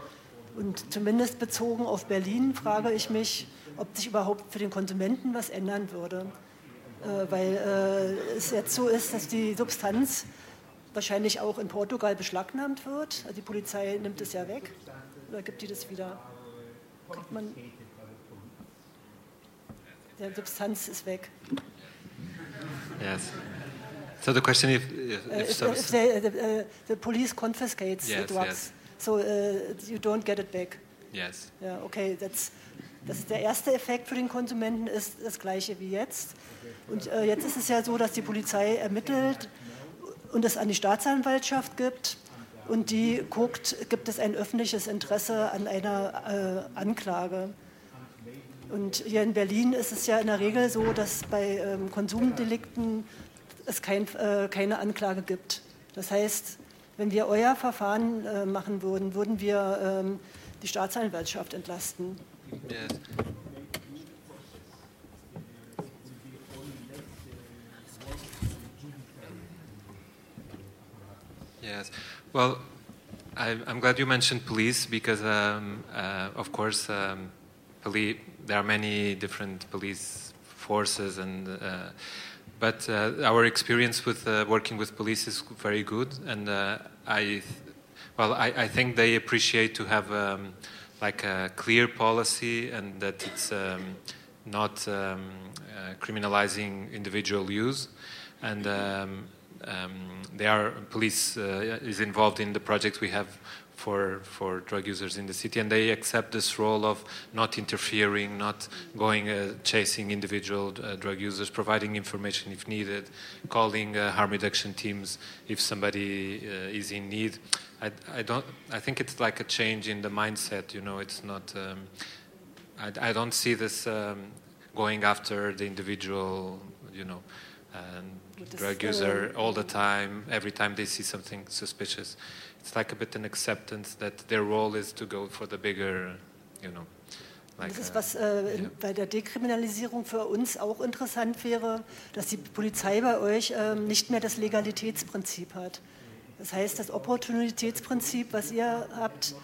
Und zumindest bezogen auf Berlin frage ich mich, ob sich überhaupt für den Konsumenten was ändern würde. äh, weil äh, es jetzt so ist, dass die Substanz wahrscheinlich auch in Portugal beschlagnahmt wird. Also die Polizei nimmt es ja weg oder gibt die das wieder? Kriegt man der Substanz ist weg. Yes. So the question if, if, uh, if, if they, the, uh, the, police confiscates yes, the drugs, yes. So uh, you don't get it back. Yes. Ja, okay, that's, das ist der erste Effekt für den Konsumenten ist das gleiche wie jetzt. Und äh, jetzt ist es ja so, dass die Polizei ermittelt und es an die Staatsanwaltschaft gibt und die guckt, gibt es ein öffentliches Interesse an einer äh, Anklage. Und hier in Berlin ist es ja in der Regel so, dass bei ähm, Konsumdelikten es kein, äh, keine Anklage gibt. Das heißt, wenn wir euer Verfahren äh, machen würden, würden wir ähm, die Staatsanwaltschaft entlasten. Yes. Yes. Well, I, am glad you mentioned police because, um, uh, of course, um, police, there are many different police forces, and uh, but uh, our experience with uh, working with police is very good, and uh, I, well, I, I, think they appreciate to have um, like a clear policy and that it's um, not um, uh, criminalizing individual use, and um, um, they are police uh, is involved in the project. We have for for drug users in the city, and they accept this role of not interfering, not going uh, chasing individual uh, drug users, providing information if needed, calling uh, harm reduction teams if somebody uh, is in need. I, I don't. I think it's like a change in the mindset. You know, it's not. Um, I, I, don't see this um, going after the individual. You know and drug user all the time, every time they see something suspicious. It's like a bit an acceptance that their role is to go for the bigger, you know. Like das ist, was äh, yeah. bei der Dekriminalisierung für uns auch interessant wäre, dass die Polizei bei euch äh, nicht mehr das Legalitätsprinzip hat. Das heißt, das Opportunitätsprinzip, was ihr habt,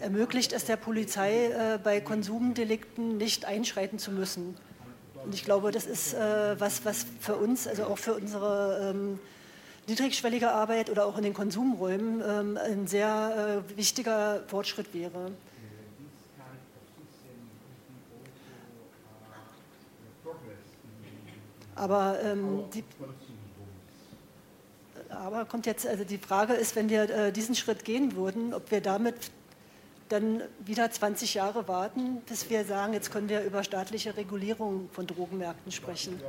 ermöglicht es der Polizei, äh, bei Konsumdelikten nicht einschreiten zu müssen. Und ich glaube, das ist äh, was, was für uns, also auch für unsere ähm, niedrigschwellige Arbeit oder auch in den Konsumräumen ähm, ein sehr äh, wichtiger Fortschritt wäre. Aber ähm, die, aber kommt jetzt, also die Frage ist, wenn wir äh, diesen Schritt gehen würden, ob wir damit dann wieder 20 Jahre warten, bis wir sagen, jetzt können wir über staatliche Regulierung von Drogenmärkten sprechen.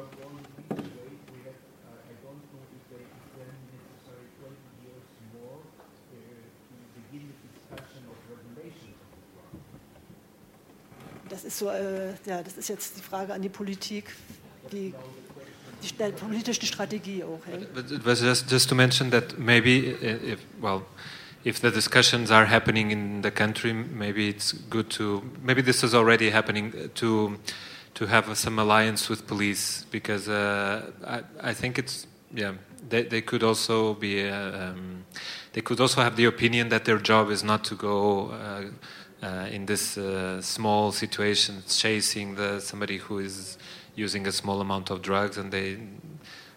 Das ist so, äh, ja, das ist jetzt die Frage an die Politik, die, die politische Strategie auch. But, but just, just to mention that maybe, uh, if, well, if the discussions are happening in the country, maybe it's good to maybe this is already happening uh, to to have some alliance with police because uh, I, I think it's yeah they, they could also be uh, um, they could also have the opinion that their job is not to go uh, uh in this uh, small situation chasing the somebody who is using a small amount of drugs and they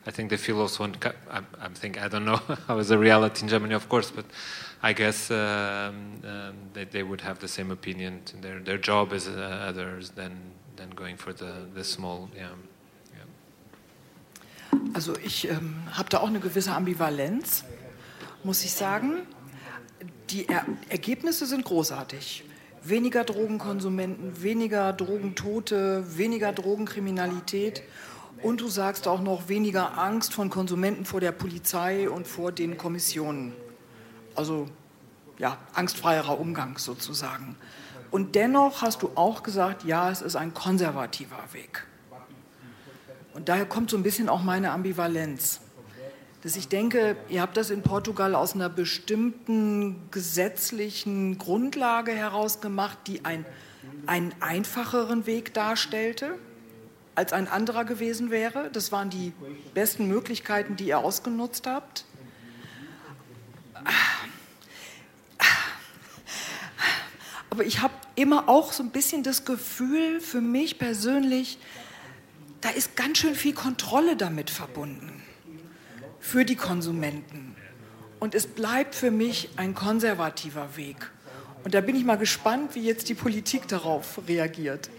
I think they feel also I'm, I'm thinking I don't know how is the reality in Germany of course but I guess um, um, they, they, would have the same opinion. Their their job is uh, others than than going for the the small. Yeah. Also ich ähm, habe da auch eine gewisse Ambivalenz, muss ich sagen. Die er Ergebnisse sind großartig. Weniger Drogenkonsumenten, weniger Drogentote, weniger Drogenkriminalität. Und du sagst auch noch weniger Angst von Konsumenten vor der Polizei und vor den Kommissionen also ja, angstfreierer Umgang sozusagen. Und dennoch hast du auch gesagt, ja, es ist ein konservativer Weg. Und daher kommt so ein bisschen auch meine Ambivalenz. Dass ich denke, ihr habt das in Portugal aus einer bestimmten gesetzlichen Grundlage heraus gemacht, die ein, einen einfacheren Weg darstellte, als ein anderer gewesen wäre. Das waren die besten Möglichkeiten, die ihr ausgenutzt habt. Aber ich habe immer auch so ein bisschen das Gefühl für mich persönlich, da ist ganz schön viel Kontrolle damit verbunden für die Konsumenten. Und es bleibt für mich ein konservativer Weg. Und da bin ich mal gespannt, wie jetzt die Politik darauf reagiert.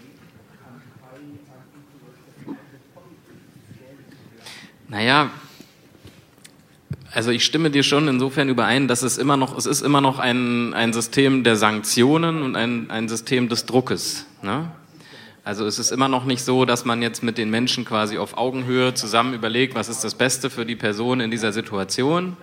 Naja, also ich stimme dir schon insofern überein, dass es immer noch, es ist immer noch ein, ein System der Sanktionen und ein, ein System des Druckes. Ne? Also es ist immer noch nicht so, dass man jetzt mit den Menschen quasi auf Augenhöhe zusammen überlegt, was ist das Beste für die Person in dieser Situation,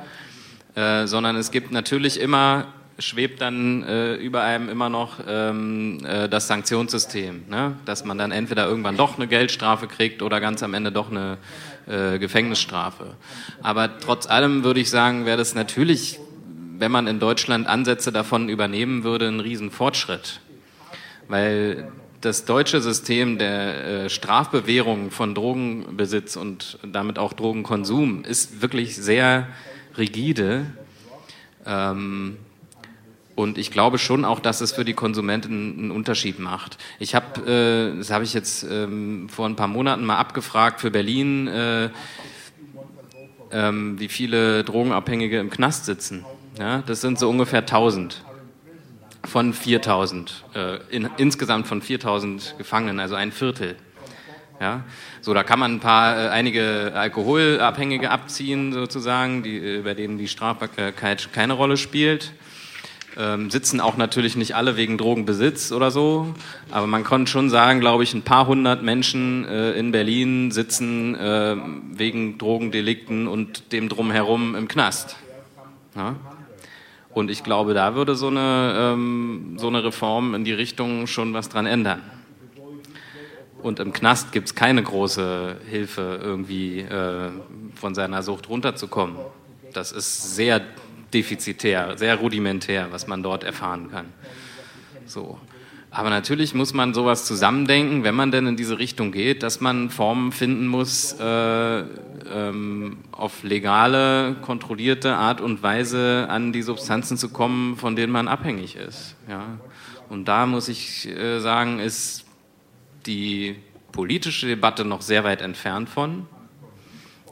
äh, sondern es gibt natürlich immer schwebt dann äh, über einem immer noch ähm, äh, das Sanktionssystem, ne? dass man dann entweder irgendwann doch eine Geldstrafe kriegt oder ganz am Ende doch eine äh, Gefängnisstrafe. Aber trotz allem würde ich sagen, wäre das natürlich, wenn man in Deutschland Ansätze davon übernehmen würde, ein Riesenfortschritt. Weil das deutsche System der äh, Strafbewährung von Drogenbesitz und damit auch Drogenkonsum ist wirklich sehr rigide. Ähm, und ich glaube schon auch, dass es für die Konsumenten einen Unterschied macht. Ich habe, äh, das habe ich jetzt ähm, vor ein paar Monaten mal abgefragt für Berlin, äh, ähm, wie viele Drogenabhängige im Knast sitzen. Ja, das sind so ungefähr 1000 von 4000, äh, in, insgesamt von 4000 Gefangenen, also ein Viertel. Ja, so da kann man ein paar, äh, einige Alkoholabhängige abziehen sozusagen, die, äh, bei denen die Strafbarkeit keine Rolle spielt. Ähm, sitzen auch natürlich nicht alle wegen Drogenbesitz oder so, aber man konnte schon sagen, glaube ich, ein paar hundert Menschen äh, in Berlin sitzen äh, wegen Drogendelikten und dem drumherum im Knast. Ja? Und ich glaube, da würde so eine, ähm, so eine Reform in die Richtung schon was dran ändern. Und im Knast gibt es keine große Hilfe, irgendwie äh, von seiner Sucht runterzukommen. Das ist sehr defizitär, sehr rudimentär, was man dort erfahren kann. So. Aber natürlich muss man sowas zusammendenken, wenn man denn in diese Richtung geht, dass man Formen finden muss, äh, ähm, auf legale, kontrollierte Art und Weise an die Substanzen zu kommen, von denen man abhängig ist. Ja. Und da muss ich äh, sagen, ist die politische Debatte noch sehr weit entfernt von.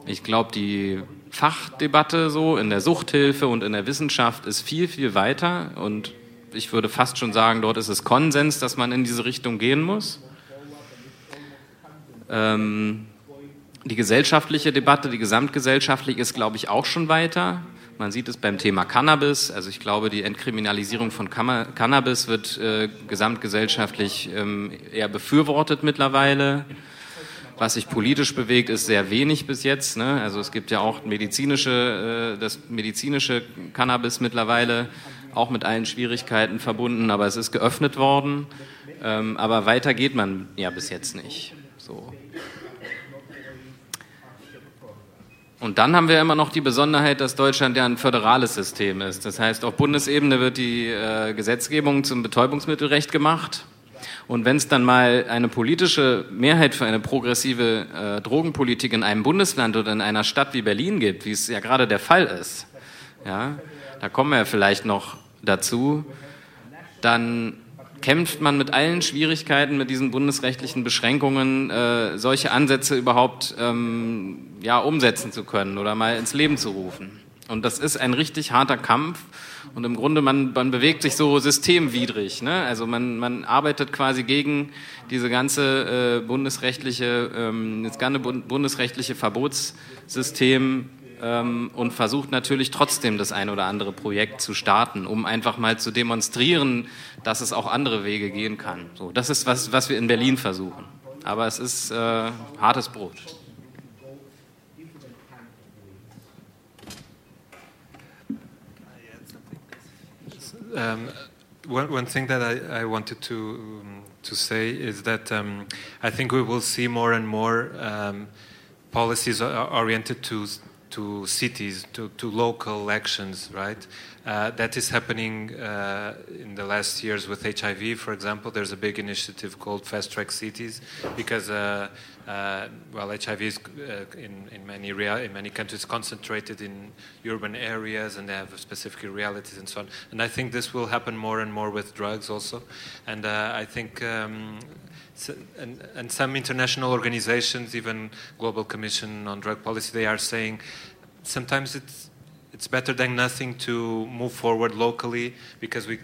Ich glaube, die Fachdebatte so in der Suchthilfe und in der Wissenschaft ist viel, viel weiter und ich würde fast schon sagen, dort ist es Konsens, dass man in diese Richtung gehen muss. Ähm, die gesellschaftliche Debatte, die gesamtgesellschaftliche ist, glaube ich, auch schon weiter. Man sieht es beim Thema Cannabis. Also ich glaube, die Entkriminalisierung von Cannabis wird äh, gesamtgesellschaftlich ähm, eher befürwortet mittlerweile. Was sich politisch bewegt, ist sehr wenig bis jetzt. Ne? Also es gibt ja auch medizinische, äh, das medizinische Cannabis mittlerweile auch mit allen Schwierigkeiten verbunden, aber es ist geöffnet worden. Ähm, aber weiter geht man ja bis jetzt nicht. So. Und dann haben wir immer noch die Besonderheit, dass Deutschland ja ein föderales System ist. Das heißt, auf Bundesebene wird die äh, Gesetzgebung zum Betäubungsmittelrecht gemacht. Und wenn es dann mal eine politische Mehrheit für eine progressive äh, Drogenpolitik in einem Bundesland oder in einer Stadt wie Berlin gibt, wie es ja gerade der Fall ist, ja, da kommen wir vielleicht noch dazu, dann kämpft man mit allen Schwierigkeiten, mit diesen bundesrechtlichen Beschränkungen, äh, solche Ansätze überhaupt ähm, ja, umsetzen zu können oder mal ins Leben zu rufen. Und das ist ein richtig harter Kampf. Und im Grunde, man, man bewegt sich so systemwidrig. Ne? Also man, man arbeitet quasi gegen diese ganze äh, bundesrechtliche, ähm, das ganze bundesrechtliche Verbotssystem ähm, und versucht natürlich trotzdem das ein oder andere Projekt zu starten, um einfach mal zu demonstrieren, dass es auch andere Wege gehen kann. So, das ist was, was wir in Berlin versuchen. Aber es ist äh, hartes Brot. Um, one, one thing that I, I wanted to um, to say is that um, I think we will see more and more um, policies oriented to to cities, to, to local actions, right? Uh, that is happening uh, in the last years with HIV, for example. There's a big initiative called Fast Track Cities because, uh, uh well, HIV is uh, in, in, many rea- in many countries concentrated in urban areas and they have specific realities and so on. And I think this will happen more and more with drugs also. And uh, I think. Um, and, and some international organizations, even Global Commission on Drug Policy, they are saying sometimes it's it's better than nothing to move forward locally because we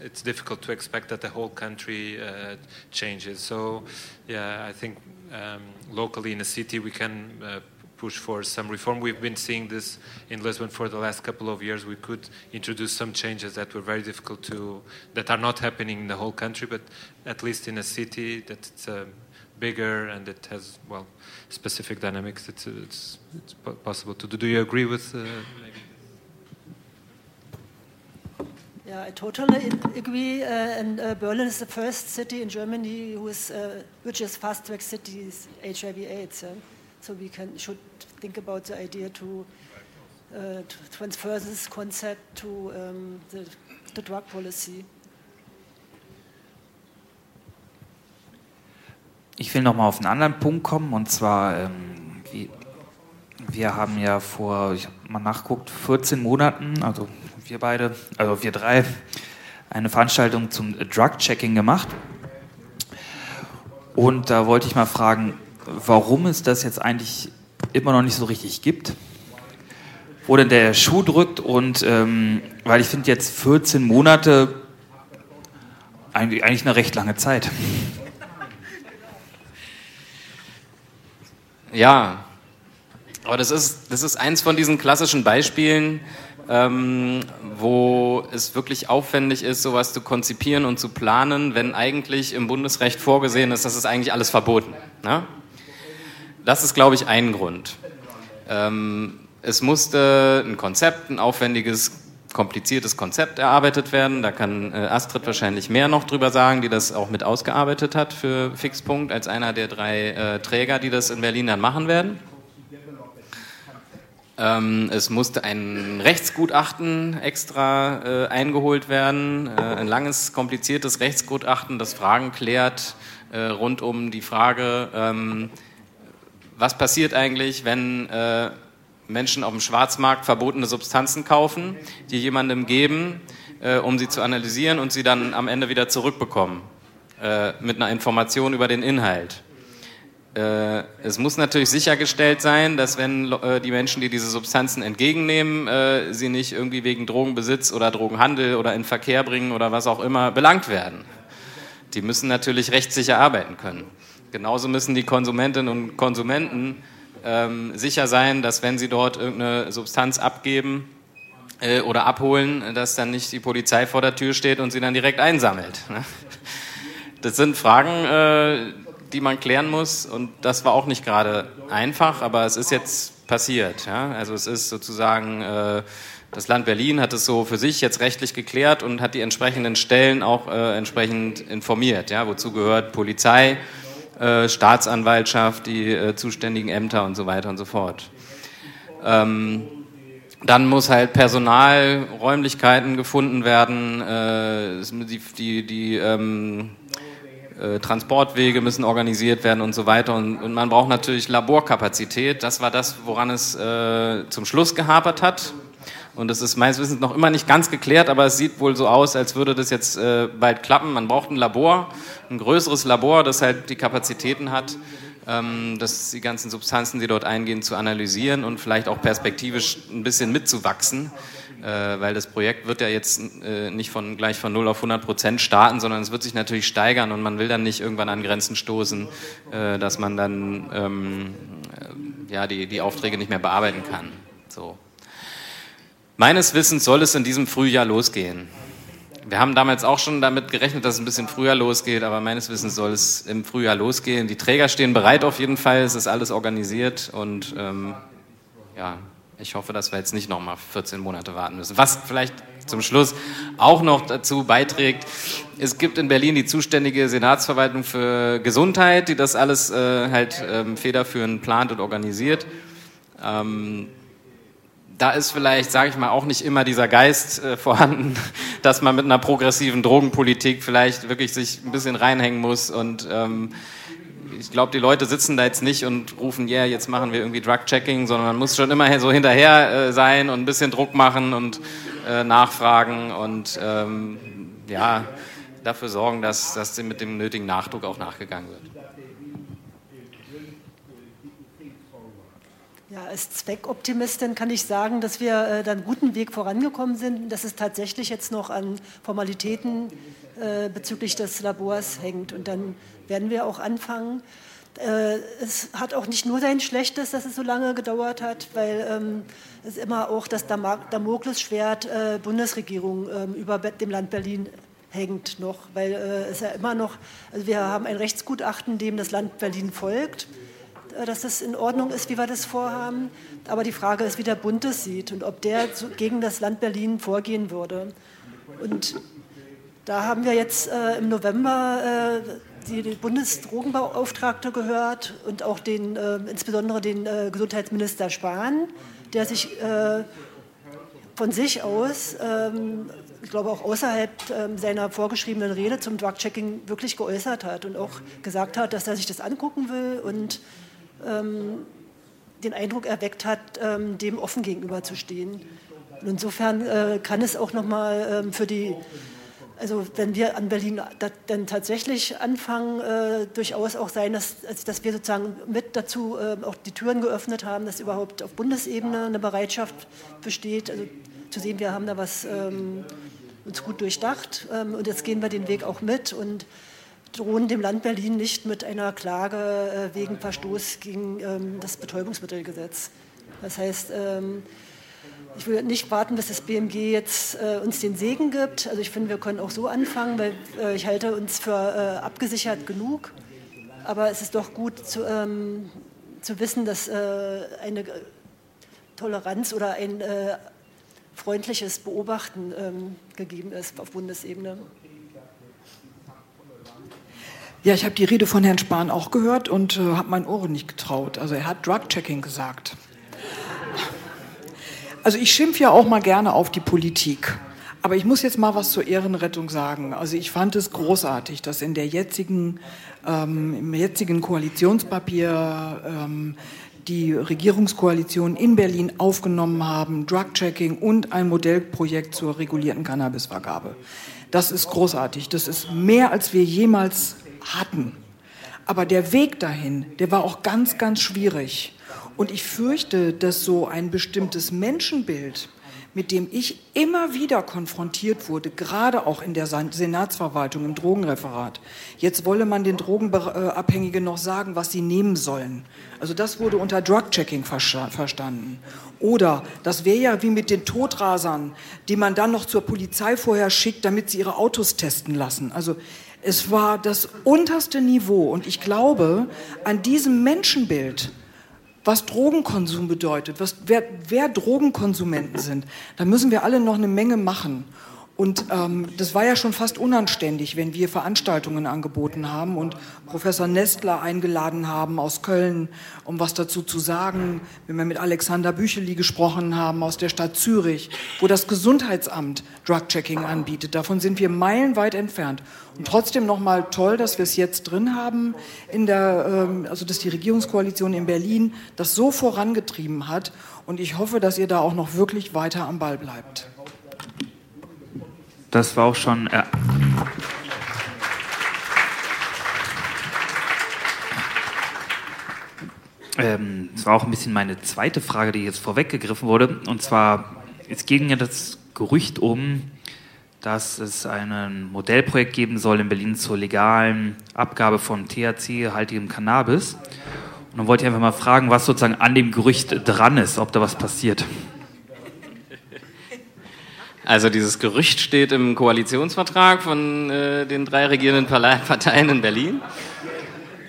it's difficult to expect that the whole country uh, changes. So, yeah, I think um, locally in a city we can uh, push for some reform. We've been seeing this in Lisbon for the last couple of years. We could introduce some changes that were very difficult to, that are not happening in the whole country, but at least in a city that's uh, bigger and it has well specific dynamics. It's it's, it's possible to do. Do you agree with? Uh, Yeah, I totally agree. Uh, and uh, Berlin is the first city in Germany who is, uh, which is fast track cities HIV/AIDS. So we can should think about the idea to, uh, transfer this concept to um, the, the drug policy. Ich will noch mal auf einen anderen Punkt kommen und zwar ähm, wie, wir haben ja vor, ich habe mal nachguckt, 14 Monaten, also wir beide, also wir drei, eine Veranstaltung zum Drug-Checking gemacht. Und da wollte ich mal fragen, warum es das jetzt eigentlich immer noch nicht so richtig gibt, wo denn der Schuh drückt und ähm, weil ich finde jetzt 14 Monate eigentlich, eine recht lange Zeit. Ja, aber das ist, das ist eins von diesen klassischen Beispielen, ähm, wo es wirklich aufwendig ist, sowas zu konzipieren und zu planen, wenn eigentlich im Bundesrecht vorgesehen ist, das ist eigentlich alles verboten. Ne? Das ist, glaube ich, ein Grund. Ähm, es musste ein Konzept, ein aufwendiges, kompliziertes Konzept erarbeitet werden. Da kann äh, Astrid wahrscheinlich mehr noch drüber sagen, die das auch mit ausgearbeitet hat für Fixpunkt, als einer der drei äh, Träger, die das in Berlin dann machen werden. Ähm, es musste ein Rechtsgutachten extra äh, eingeholt werden, äh, ein langes, kompliziertes Rechtsgutachten, das Fragen klärt äh, rund um die Frage, ähm, was passiert eigentlich, wenn äh, Menschen auf dem Schwarzmarkt verbotene Substanzen kaufen, die jemandem geben, äh, um sie zu analysieren und sie dann am Ende wieder zurückbekommen äh, mit einer Information über den Inhalt. Äh, es muss natürlich sichergestellt sein, dass wenn äh, die Menschen, die diese Substanzen entgegennehmen, äh, sie nicht irgendwie wegen Drogenbesitz oder Drogenhandel oder in Verkehr bringen oder was auch immer belangt werden. Die müssen natürlich rechtssicher arbeiten können. Genauso müssen die Konsumentinnen und Konsumenten ähm, sicher sein, dass wenn sie dort irgendeine Substanz abgeben äh, oder abholen, dass dann nicht die Polizei vor der Tür steht und sie dann direkt einsammelt. Ne? Das sind Fragen, äh, die man klären muss. Und das war auch nicht gerade einfach, aber es ist jetzt passiert. Ja? Also es ist sozusagen, äh, das Land Berlin hat es so für sich jetzt rechtlich geklärt und hat die entsprechenden Stellen auch äh, entsprechend informiert. Ja? Wozu gehört Polizei, äh, Staatsanwaltschaft, die äh, zuständigen Ämter und so weiter und so fort. Ähm, dann muss halt Personal, Räumlichkeiten gefunden werden, äh, die, die, die ähm, äh, Transportwege müssen organisiert werden und so weiter. Und, und, man braucht natürlich Laborkapazität. Das war das, woran es äh, zum Schluss gehapert hat. Und das ist meines Wissens noch immer nicht ganz geklärt, aber es sieht wohl so aus, als würde das jetzt äh, bald klappen. Man braucht ein Labor, ein größeres Labor, das halt die Kapazitäten hat, ähm, das die ganzen Substanzen, die dort eingehen, zu analysieren und vielleicht auch perspektivisch ein bisschen mitzuwachsen äh, weil das Projekt wird ja jetzt äh, nicht von, gleich von 0 auf 100 Prozent starten, sondern es wird sich natürlich steigern und man will dann nicht irgendwann an Grenzen stoßen, äh, dass man dann ähm, ja, die, die Aufträge nicht mehr bearbeiten kann. So. Meines Wissens soll es in diesem Frühjahr losgehen. Wir haben damals auch schon damit gerechnet, dass es ein bisschen früher losgeht, aber meines Wissens soll es im Frühjahr losgehen. Die Träger stehen bereit auf jeden Fall, es ist alles organisiert und ähm, ja, ich hoffe, dass wir jetzt nicht nochmal 14 Monate warten müssen. Was vielleicht zum Schluss auch noch dazu beiträgt, es gibt in Berlin die zuständige Senatsverwaltung für Gesundheit, die das alles äh, halt ähm, federführend plant und organisiert. Ähm, da ist vielleicht, sage ich mal, auch nicht immer dieser Geist äh, vorhanden, dass man mit einer progressiven Drogenpolitik vielleicht wirklich sich ein bisschen reinhängen muss. Und ähm, ich glaube, die Leute sitzen da jetzt nicht und rufen, ja, yeah, jetzt machen wir irgendwie Drug-Checking, sondern man muss schon immer so hinterher äh, sein und ein bisschen Druck machen und äh, nachfragen und ähm, ja, dafür sorgen, dass, dass mit dem nötigen Nachdruck auch nachgegangen wird. Ja, als Zweckoptimistin kann ich sagen, dass wir äh, einen guten Weg vorangekommen sind, dass es tatsächlich jetzt noch an Formalitäten äh, bezüglich des Labors hängt. Und dann werden wir auch anfangen. Äh, es hat auch nicht nur sein Schlechtes, dass es so lange gedauert hat, weil ähm, es immer auch das Damoklesschwert äh, Bundesregierung ähm, über dem Land Berlin hängt noch, weil äh, es ja immer noch, also wir haben ein Rechtsgutachten, dem das Land Berlin folgt dass das in Ordnung ist, wie wir das vorhaben. Aber die Frage ist, wie der Bund das sieht und ob der gegen das Land Berlin vorgehen würde. Und da haben wir jetzt äh, im November äh, die, die Bundesdrogenbeauftragte gehört und auch den, äh, insbesondere den äh, Gesundheitsminister Spahn, der sich äh, von sich aus, ähm, ich glaube auch außerhalb ähm, seiner vorgeschriebenen Rede zum Drug-Checking wirklich geäußert hat und auch gesagt hat, dass er sich das angucken will und ähm, den Eindruck erweckt hat, ähm, dem offen gegenüberzustehen. Insofern äh, kann es auch nochmal ähm, für die, also wenn wir an Berlin dann tatsächlich anfangen, äh, durchaus auch sein, dass, dass wir sozusagen mit dazu äh, auch die Türen geöffnet haben, dass überhaupt auf Bundesebene eine Bereitschaft besteht, also zu sehen, wir haben da was ähm, uns gut durchdacht ähm, und jetzt gehen wir den Weg auch mit und drohen dem Land Berlin nicht mit einer Klage äh, wegen Verstoß gegen ähm, das Betäubungsmittelgesetz. Das heißt, ähm, ich will nicht warten, bis das BMG jetzt äh, uns den Segen gibt. Also ich finde, wir können auch so anfangen, weil äh, ich halte uns für äh, abgesichert genug. Aber es ist doch gut zu, ähm, zu wissen, dass äh, eine Toleranz oder ein äh, freundliches Beobachten ähm, gegeben ist auf Bundesebene. Ja, ich habe die Rede von Herrn Spahn auch gehört und äh, habe meinen Ohren nicht getraut. Also er hat Drug-Checking gesagt. Also ich schimpfe ja auch mal gerne auf die Politik. Aber ich muss jetzt mal was zur Ehrenrettung sagen. Also ich fand es großartig, dass in der jetzigen, ähm, im jetzigen Koalitionspapier ähm, die Regierungskoalition in Berlin aufgenommen haben, Drug-Checking und ein Modellprojekt zur regulierten Cannabisvergabe. Das ist großartig. Das ist mehr, als wir jemals hatten. Aber der Weg dahin, der war auch ganz, ganz schwierig. Und ich fürchte, dass so ein bestimmtes Menschenbild, mit dem ich immer wieder konfrontiert wurde, gerade auch in der Senatsverwaltung, im Drogenreferat. Jetzt wolle man den Drogenabhängigen noch sagen, was sie nehmen sollen. Also das wurde unter Drug-Checking verstanden. Oder das wäre ja wie mit den Todrasern, die man dann noch zur Polizei vorher schickt, damit sie ihre Autos testen lassen. Also es war das unterste Niveau. Und ich glaube, an diesem Menschenbild, was Drogenkonsum bedeutet, was, wer, wer Drogenkonsumenten sind, da müssen wir alle noch eine Menge machen. Und ähm, das war ja schon fast unanständig, wenn wir Veranstaltungen angeboten haben und Professor Nestler eingeladen haben aus Köln, um was dazu zu sagen, wenn wir mit Alexander Bücheli gesprochen haben aus der Stadt Zürich, wo das Gesundheitsamt Drug-Checking anbietet. Davon sind wir meilenweit entfernt. Trotzdem nochmal toll, dass wir es jetzt drin haben, in der, ähm, also dass die Regierungskoalition in Berlin das so vorangetrieben hat. Und ich hoffe, dass ihr da auch noch wirklich weiter am Ball bleibt. Das war auch schon. Äh ähm, das war auch ein bisschen meine zweite Frage, die jetzt vorweggegriffen wurde. Und zwar, es ging ja das Gerücht um, dass es ein Modellprojekt geben soll in Berlin zur legalen Abgabe von THC-haltigem Cannabis. Und dann wollte ich einfach mal fragen, was sozusagen an dem Gerücht dran ist, ob da was passiert. Also dieses Gerücht steht im Koalitionsvertrag von äh, den drei regierenden Parteien in Berlin.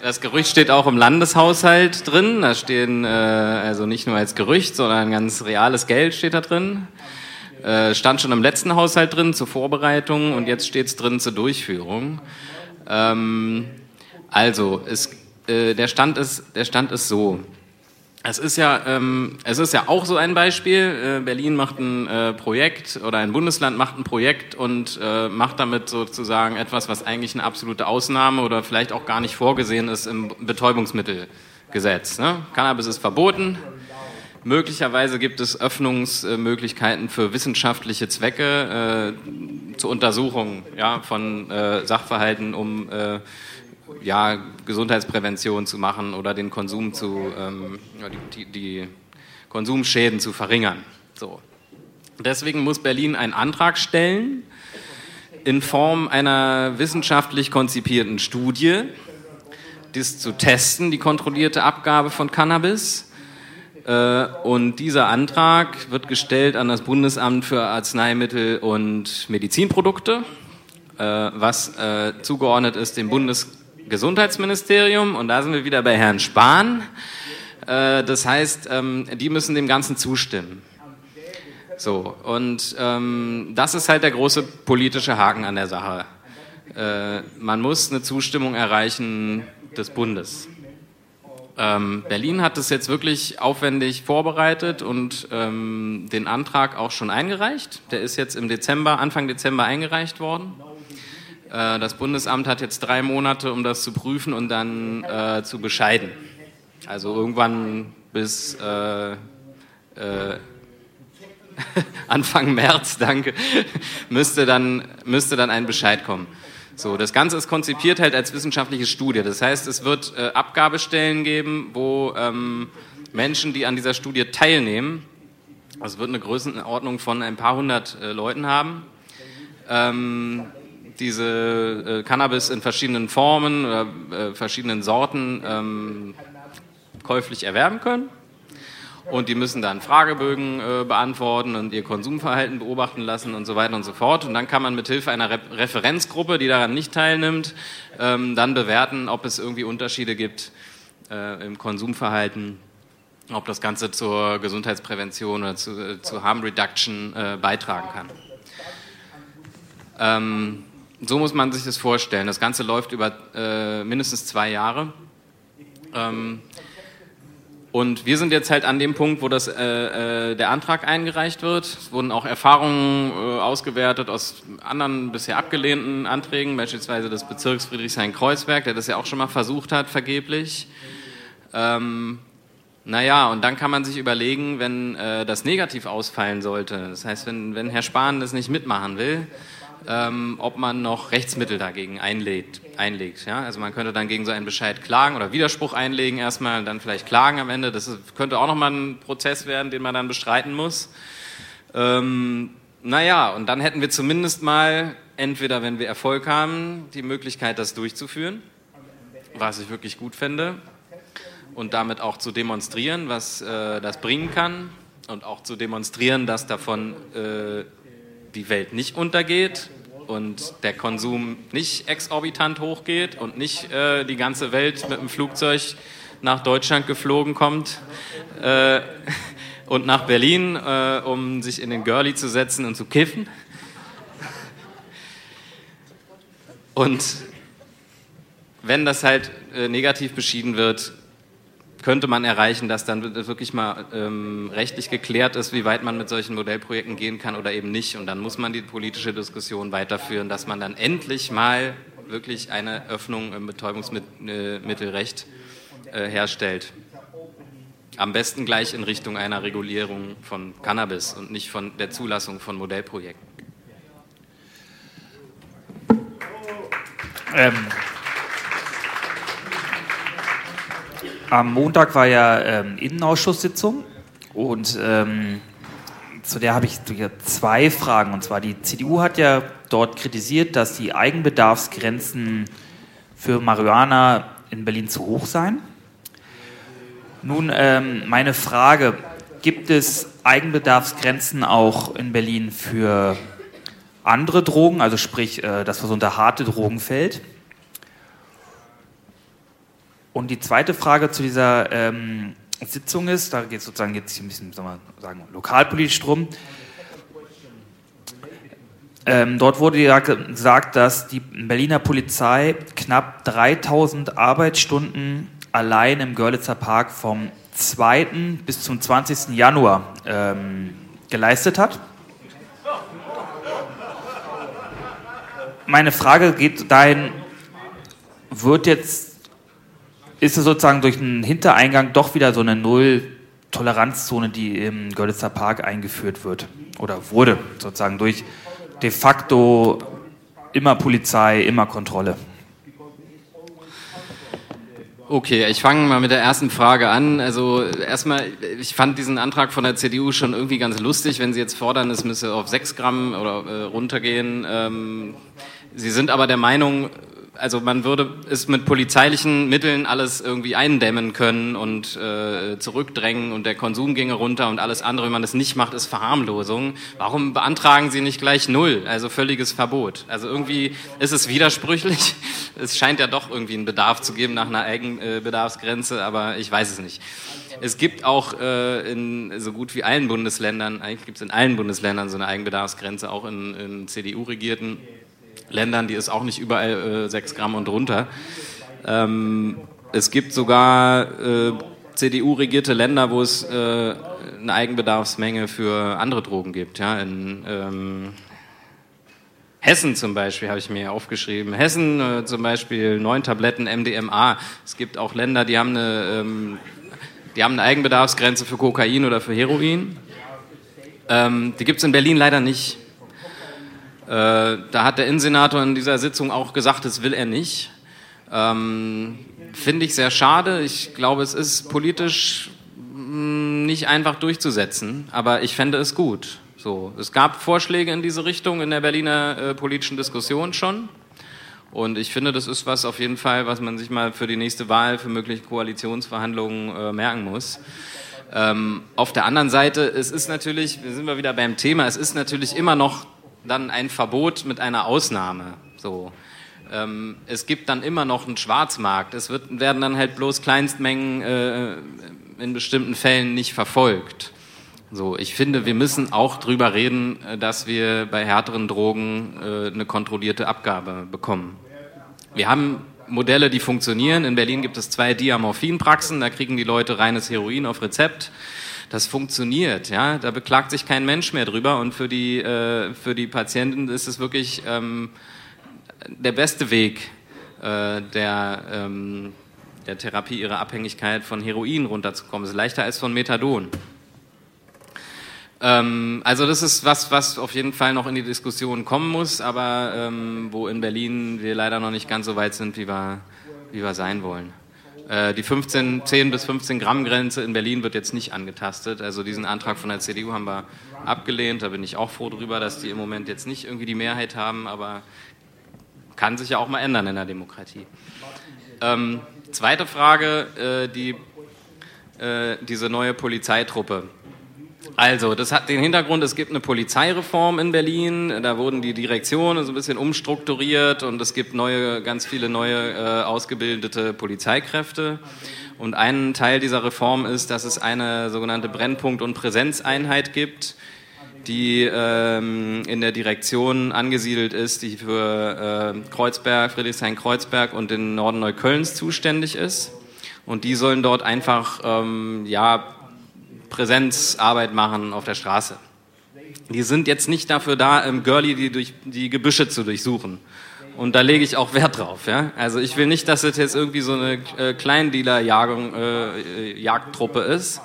Das Gerücht steht auch im Landeshaushalt drin. Da stehen äh, also nicht nur als Gerücht, sondern ganz reales Geld steht da drin. Äh, stand schon im letzten Haushalt drin zur Vorbereitung und jetzt steht es drin zur Durchführung. Ähm, also es, äh, der Stand ist der Stand ist so. Es ist ja, ähm, es ist ja auch so ein Beispiel. Äh, Berlin macht ein äh, Projekt oder ein Bundesland macht ein Projekt und äh, macht damit sozusagen etwas, was eigentlich eine absolute Ausnahme oder vielleicht auch gar nicht vorgesehen ist im Betäubungsmittelgesetz. Ne? Cannabis ist verboten. Möglicherweise gibt es Öffnungsmöglichkeiten für wissenschaftliche Zwecke äh, zur Untersuchung ja, von äh, Sachverhalten, um äh, ja, Gesundheitsprävention zu machen oder den Konsum zu, ähm, die, die, Konsumschäden zu verringern. So. Deswegen muss Berlin einen Antrag stellen in Form einer wissenschaftlich konzipierten Studie, das zu testen, die kontrollierte Abgabe von Cannabis. Äh, und dieser Antrag wird gestellt an das Bundesamt für Arzneimittel und Medizinprodukte, äh, was äh, zugeordnet ist dem Bundes Gesundheitsministerium und da sind wir wieder bei Herrn Spahn. Das heißt, ähm, die müssen dem Ganzen zustimmen. So, und ähm, das ist halt der große politische Haken an der Sache. Man muss eine Zustimmung erreichen des Bundes. Ähm, Berlin hat das jetzt wirklich aufwendig vorbereitet und ähm, den Antrag auch schon eingereicht. Der ist jetzt im Dezember, Anfang Dezember eingereicht worden. Äh, das Bundesamt hat jetzt drei Monate, um das zu prüfen und dann äh, zu bescheiden. Also irgendwann bis äh, äh Anfang März, danke, müsste dann, müsste dann ein Bescheid kommen. So, das Ganze ist konzipiert halt als wissenschaftliche Studie. Das heißt, es wird äh, Abgabestellen geben, wo ähm, Menschen, die an dieser Studie teilnehmen, also es wird eine Größenordnung von ein paar hundert äh, Leuten haben, ähm, diese äh, Cannabis in verschiedenen Formen oder äh, verschiedenen Sorten ähm, käuflich erwerben können. Und die müssen dann Fragebögen äh, beantworten und ihr Konsumverhalten beobachten lassen und so weiter und so fort. Und dann kann man mit Hilfe einer Re Referenzgruppe, die daran nicht teilnimmt, ähm, dann bewerten, ob es irgendwie Unterschiede gibt äh, im Konsumverhalten, ob das Ganze zur Gesundheitsprävention oder zu, äh, zu Harm Reduction äh, beitragen kann. Ähm, so muss man sich das vorstellen. Das Ganze läuft über äh, mindestens zwei Jahre. Ähm, und wir sind jetzt halt an dem Punkt, wo das, äh, äh, der Antrag eingereicht wird. Es wurden auch Erfahrungen äh, ausgewertet aus anderen bisher abgelehnten Anträgen, beispielsweise des Bezirks Friedrichshain-Kreuzberg, der das ja auch schon mal versucht hat, vergeblich. Ähm, naja, und dann kann man sich überlegen, wenn äh, das negativ ausfallen sollte, das heißt, wenn, wenn Herr Spahn das nicht mitmachen will, ähm, ob man noch Rechtsmittel dagegen einlegt. einlegt ja? Also man könnte dann gegen so einen Bescheid klagen oder Widerspruch einlegen erstmal, dann vielleicht klagen am Ende. Das könnte auch nochmal ein Prozess werden, den man dann bestreiten muss. Ähm, naja, und dann hätten wir zumindest mal, entweder wenn wir Erfolg haben, die Möglichkeit, das durchzuführen, was ich wirklich gut fände, und damit auch zu demonstrieren, was äh, das bringen kann, und auch zu demonstrieren, dass davon äh, die Welt nicht untergeht und der Konsum nicht exorbitant hochgeht und nicht äh, die ganze Welt mit dem Flugzeug nach Deutschland geflogen kommt äh, und nach Berlin, äh, um sich in den Girlie zu setzen und zu kiffen. Und wenn das halt äh, negativ beschieden wird, könnte man erreichen, dass dann wirklich mal ähm, rechtlich geklärt ist, wie weit man mit solchen Modellprojekten gehen kann oder eben nicht. Und dann muss man die politische Diskussion weiterführen, dass man dann endlich mal wirklich eine Öffnung im Betäubungsmittelrecht äh, herstellt. Am besten gleich in Richtung einer Regulierung von Cannabis und nicht von der Zulassung von Modellprojekten. Ähm, Am Montag war ja ähm, Innenausschusssitzung und ähm, zu der habe ich zwei Fragen. Und zwar die CDU hat ja dort kritisiert, dass die Eigenbedarfsgrenzen für Marihuana in Berlin zu hoch seien. Nun ähm, meine Frage, gibt es Eigenbedarfsgrenzen auch in Berlin für andere Drogen, also sprich äh, das, was unter harte Drogen fällt? Und die zweite Frage zu dieser ähm, Sitzung ist, da geht es sozusagen jetzt ein bisschen sagen, sagen, lokalpolitisch drum. Ähm, dort wurde gesagt, dass die Berliner Polizei knapp 3000 Arbeitsstunden allein im Görlitzer Park vom 2. bis zum 20. Januar ähm, geleistet hat. Meine Frage geht dahin, wird jetzt, ist es sozusagen durch einen Hintereingang doch wieder so eine Null-Toleranzzone, die im Görlitzer Park eingeführt wird oder wurde, sozusagen durch de facto immer Polizei, immer Kontrolle? Okay, ich fange mal mit der ersten Frage an. Also erstmal, ich fand diesen Antrag von der CDU schon irgendwie ganz lustig, wenn sie jetzt fordern, es müsse auf 6 Gramm oder äh, runtergehen. Ähm, sie sind aber der Meinung, also man würde es mit polizeilichen Mitteln alles irgendwie eindämmen können und äh, zurückdrängen und der Konsum ginge runter und alles andere, wenn man das nicht macht, ist Verharmlosung. Warum beantragen Sie nicht gleich null, also völliges Verbot? Also irgendwie ist es widersprüchlich. Es scheint ja doch irgendwie einen Bedarf zu geben nach einer Eigenbedarfsgrenze, aber ich weiß es nicht. Es gibt auch äh, in so gut wie allen Bundesländern, eigentlich gibt es in allen Bundesländern so eine Eigenbedarfsgrenze, auch in, in CDU-regierten Ländern, die ist auch nicht überall äh, 6 Gramm und runter. Ähm, es gibt sogar äh, CDU-regierte Länder, wo es äh, eine Eigenbedarfsmenge für andere Drogen gibt. Ja? In ähm, Hessen zum Beispiel habe ich mir aufgeschrieben. Hessen äh, zum Beispiel neun Tabletten MDMA. Es gibt auch Länder, die haben eine, ähm, die haben eine Eigenbedarfsgrenze für Kokain oder für Heroin. Ähm, die gibt es in Berlin leider nicht. Äh, da hat der Innensenator in dieser Sitzung auch gesagt, das will er nicht. Ähm, Finde ich sehr schade. Ich glaube, es ist politisch mm, nicht einfach durchzusetzen, aber ich fände es gut. So, es gab Vorschläge in diese Richtung in der Berliner äh, politischen Diskussion schon. Und ich finde, das ist was auf jeden Fall, was man sich mal für die nächste Wahl, für mögliche Koalitionsverhandlungen äh, merken muss. Ähm, auf der anderen Seite, es ist natürlich, wir sind wir wieder beim Thema, es ist natürlich immer noch dann ein Verbot mit einer Ausnahme. So. Ähm, es gibt dann immer noch einen Schwarzmarkt. Es wird, werden dann halt bloß Kleinstmengen äh, in bestimmten Fällen nicht verfolgt. So, ich finde, wir müssen auch drüber reden, äh, dass wir bei härteren Drogen äh, eine kontrollierte Abgabe bekommen. Wir haben Modelle, die funktionieren. In Berlin gibt es zwei Diamorphinpraxen, da kriegen die Leute reines Heroin auf Rezept das funktioniert, ja, da beklagt sich kein Mensch mehr drüber und für die, äh, für die Patienten ist es wirklich ähm, der beste Weg äh, der, ähm, der Therapie ihrer Abhängigkeit von Heroin runterzukommen. Es ist leichter als von Methadon. Ähm, also das ist was, was auf jeden Fall noch in die Diskussion kommen muss, aber ähm, wo in Berlin wir leider noch nicht ganz so weit sind, wie wir, wie wir sein wollen. Äh, die 15, 10 bis 15 Gramm Grenze in Berlin wird jetzt nicht angetastet. Also diesen Antrag von der CDU haben wir abgelehnt. Da bin ich auch froh drüber, dass die im Moment jetzt nicht irgendwie die Mehrheit haben, aber kann sich ja auch mal ändern in der Demokratie. Ähm, zweite Frage, äh, die, äh, diese neue Polizeitruppe. Also, das hat den Hintergrund, es gibt eine Polizeireform in Berlin, da wurden die Direktionen so ein bisschen umstrukturiert und es gibt neue, ganz viele neue äh, ausgebildete Polizeikräfte. Und ein Teil dieser Reform ist, dass es eine sogenannte Brennpunkt- und Präsenzeinheit gibt, die ähm, in der Direktion angesiedelt ist, die für äh, Kreuzberg, Friedrichshain-Kreuzberg und den Norden Neuköllns zuständig ist. Und die sollen dort einfach ähm, ja, Präsenzarbeit machen auf der Straße. Die sind jetzt nicht dafür da, im Girlie die, durch, die Gebüsche zu durchsuchen. Und da lege ich auch Wert drauf. Ja? Also ich will nicht, dass es jetzt irgendwie so eine äh, Kleindealer-Jagdtruppe äh, ist,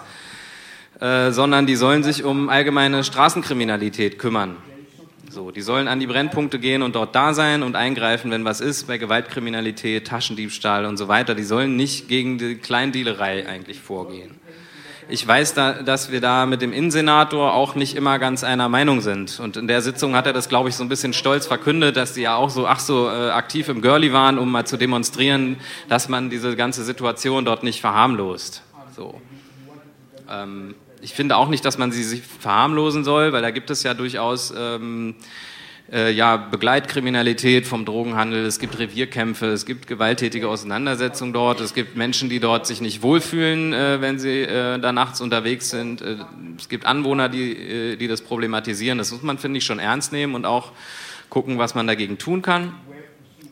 äh, sondern die sollen sich um allgemeine Straßenkriminalität kümmern. So, die sollen an die Brennpunkte gehen und dort da sein und eingreifen, wenn was ist, bei Gewaltkriminalität, Taschendiebstahl und so weiter. Die sollen nicht gegen die Kleindealerei eigentlich vorgehen. Ich weiß, da, dass wir da mit dem Innensenator auch nicht immer ganz einer Meinung sind. Und in der Sitzung hat er das, glaube ich, so ein bisschen stolz verkündet, dass die ja auch so, ach so, äh, aktiv im Girlie waren, um mal zu demonstrieren, dass man diese ganze Situation dort nicht verharmlost. So. Ähm, ich finde auch nicht, dass man sie sich verharmlosen soll, weil da gibt es ja durchaus ähm, äh, ja, Begleitkriminalität vom Drogenhandel, es gibt Revierkämpfe, es gibt gewalttätige Auseinandersetzungen dort, es gibt Menschen, die dort sich nicht wohlfühlen, äh, wenn sie äh, da nachts unterwegs sind. Äh, es gibt Anwohner, die, äh, die das problematisieren. Das muss man, finde ich, schon ernst nehmen und auch gucken, was man dagegen tun kann.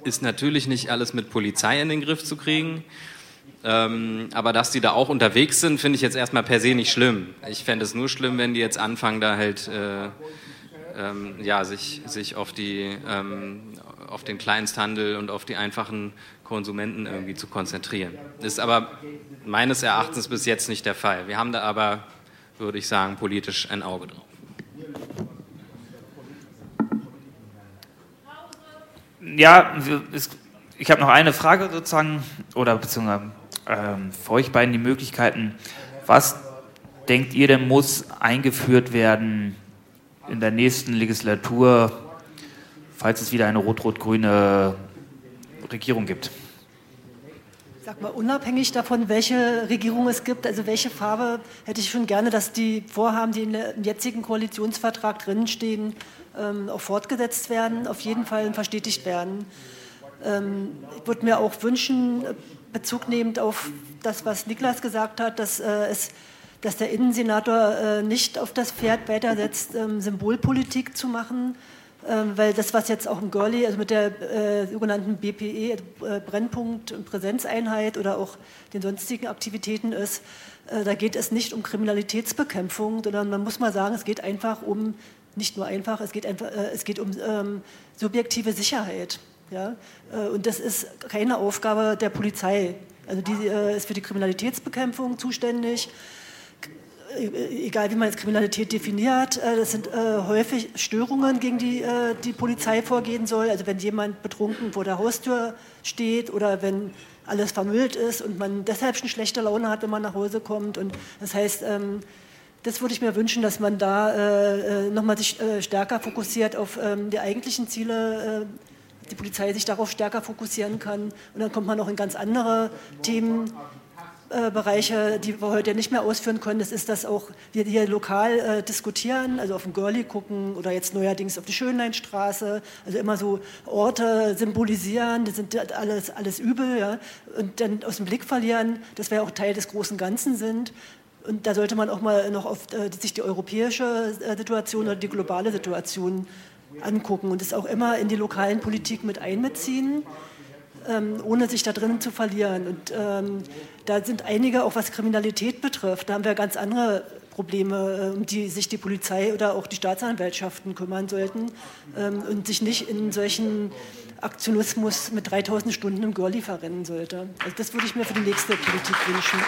Ist natürlich nicht alles mit Polizei in den Griff zu kriegen. Ähm, aber dass die da auch unterwegs sind, finde ich jetzt erstmal per se nicht schlimm. Ich fände es nur schlimm, wenn die jetzt anfangen, da halt äh, ähm, ja, sich, sich auf, die, ähm, auf den Kleinsthandel und auf die einfachen Konsumenten irgendwie zu konzentrieren. Ist aber meines Erachtens bis jetzt nicht der Fall. Wir haben da aber, würde ich sagen, politisch ein Auge drauf. Ja, ich habe noch eine Frage sozusagen, oder beziehungsweise ähm, für euch beiden die Möglichkeiten. Was denkt ihr denn muss eingeführt werden in der nächsten Legislatur, falls es wieder eine rot-rot-grüne Regierung gibt? Sag mal, unabhängig davon, welche Regierung es gibt, also welche Farbe, hätte ich schon gerne, dass die Vorhaben, die im jetzigen Koalitionsvertrag drinstehen, ähm, auch fortgesetzt werden, auf jeden Fall verstetigt werden. Ähm, ich würde mir auch wünschen, Bezug nehmend auf das, was Niklas gesagt hat, dass, äh, es, dass der Innensenator äh, nicht auf das Pferd weitersetzt, ähm, Symbolpolitik zu machen, ähm, weil das, was jetzt auch im Görli, also mit der äh, sogenannten BPE, äh, Brennpunkt- und Präsenzeinheit oder auch den sonstigen Aktivitäten ist, äh, da geht es nicht um Kriminalitätsbekämpfung, sondern man muss mal sagen, es geht einfach um, nicht nur einfach, es geht, einfach, es geht um ähm, subjektive Sicherheit. Ja? Und das ist keine Aufgabe der Polizei. Also die ist für die Kriminalitätsbekämpfung zuständig. Äh, egal wie man jetzt Kriminalität definiert, das sind häufig Störungen, gegen die die Polizei vorgehen soll. Also wenn jemand betrunken vor der Haustür steht oder wenn alles vermüllt ist und man deshalb schon schlechte Laune hat, wenn man nach Hause kommt. Und das heißt, ähm, das würde ich mir wünschen, dass man da nochmal sich stärker fokussiert auf ähm, die eigentlichen Ziele die Polizei sich darauf stärker fokussieren kann. Und dann kommt man auch in ganz andere Themenbereiche, äh, die wir heute nicht mehr ausführen können. Das ist, dass auch wir hier lokal äh, diskutieren, also auf den Görli gucken oder jetzt neuerdings auf die Schönleinstraße, also immer so Orte symbolisieren, das sind alles, alles übel, ja, und dann aus dem Blick verlieren, dass wir auch Teil des großen Ganzen sind. Und da sollte man auch mal noch auf äh, sich die europäische äh, Situation oder die globale Situation angucken und es auch immer in die lokalen Politik mit einbeziehen, ähm, ohne sich da drin zu verlieren. Und ähm, da sind einige, auch was Kriminalität betrifft, da haben wir ganz andere Probleme, äh, um die sich die Polizei oder auch die Staatsanwaltschaften kümmern sollten ähm, und sich nicht in solchen Aktionismus mit 3000 Stunden im Girlie verrennen sollte. Also das würde ich mir für die nächste Politik wünschen.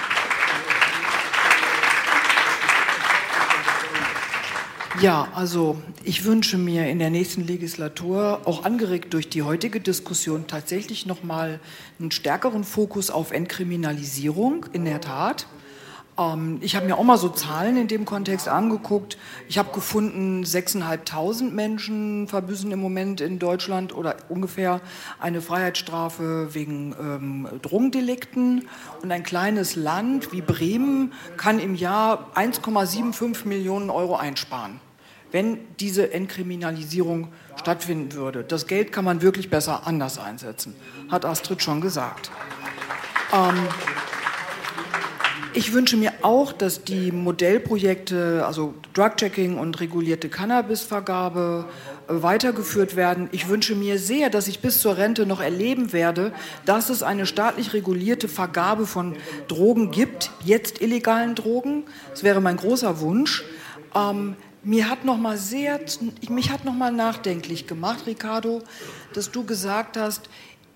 Ja, also ich wünsche mir in der nächsten Legislatur, auch angeregt durch die heutige Diskussion, tatsächlich nochmal einen stärkeren Fokus auf Entkriminalisierung, in der Tat. Ähm, ich habe mir auch mal so Zahlen in dem Kontext angeguckt. Ich habe gefunden, 6.500 Menschen verbüßen im Moment in Deutschland oder ungefähr eine Freiheitsstrafe wegen ähm, Drogendelikten. Und ein kleines Land wie Bremen kann im Jahr 1,75 Millionen Euro einsparen wenn diese Entkriminalisierung stattfinden würde. Das Geld kann man wirklich besser anders einsetzen, hat Astrid schon gesagt. Ähm, ich wünsche mir auch, dass die Modellprojekte, also Drug-Checking und regulierte Cannabisvergabe, äh, weitergeführt werden. Ich wünsche mir sehr, dass ich bis zur Rente noch erleben werde, dass es eine staatlich regulierte Vergabe von Drogen gibt, jetzt illegalen Drogen. Das wäre mein großer Wunsch. Ähm, mir hat noch mal sehr, mich hat noch mal nachdenklich gemacht, Ricardo, dass du gesagt hast,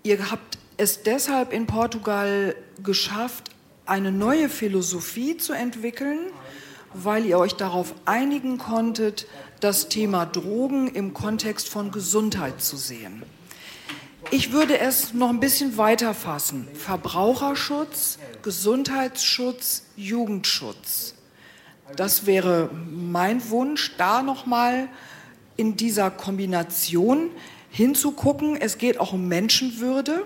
ihr habt es deshalb in Portugal geschafft, eine neue Philosophie zu entwickeln, weil ihr euch darauf einigen konntet, das Thema Drogen im Kontext von Gesundheit zu sehen. Ich würde es noch ein bisschen weiter fassen. Verbraucherschutz, Gesundheitsschutz, Jugendschutz. Das wäre mein Wunsch, da nochmal in dieser Kombination hinzugucken. Es geht auch um Menschenwürde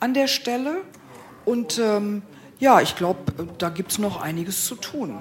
an der Stelle. Und ähm, ja, ich glaube, da gibt es noch einiges zu tun.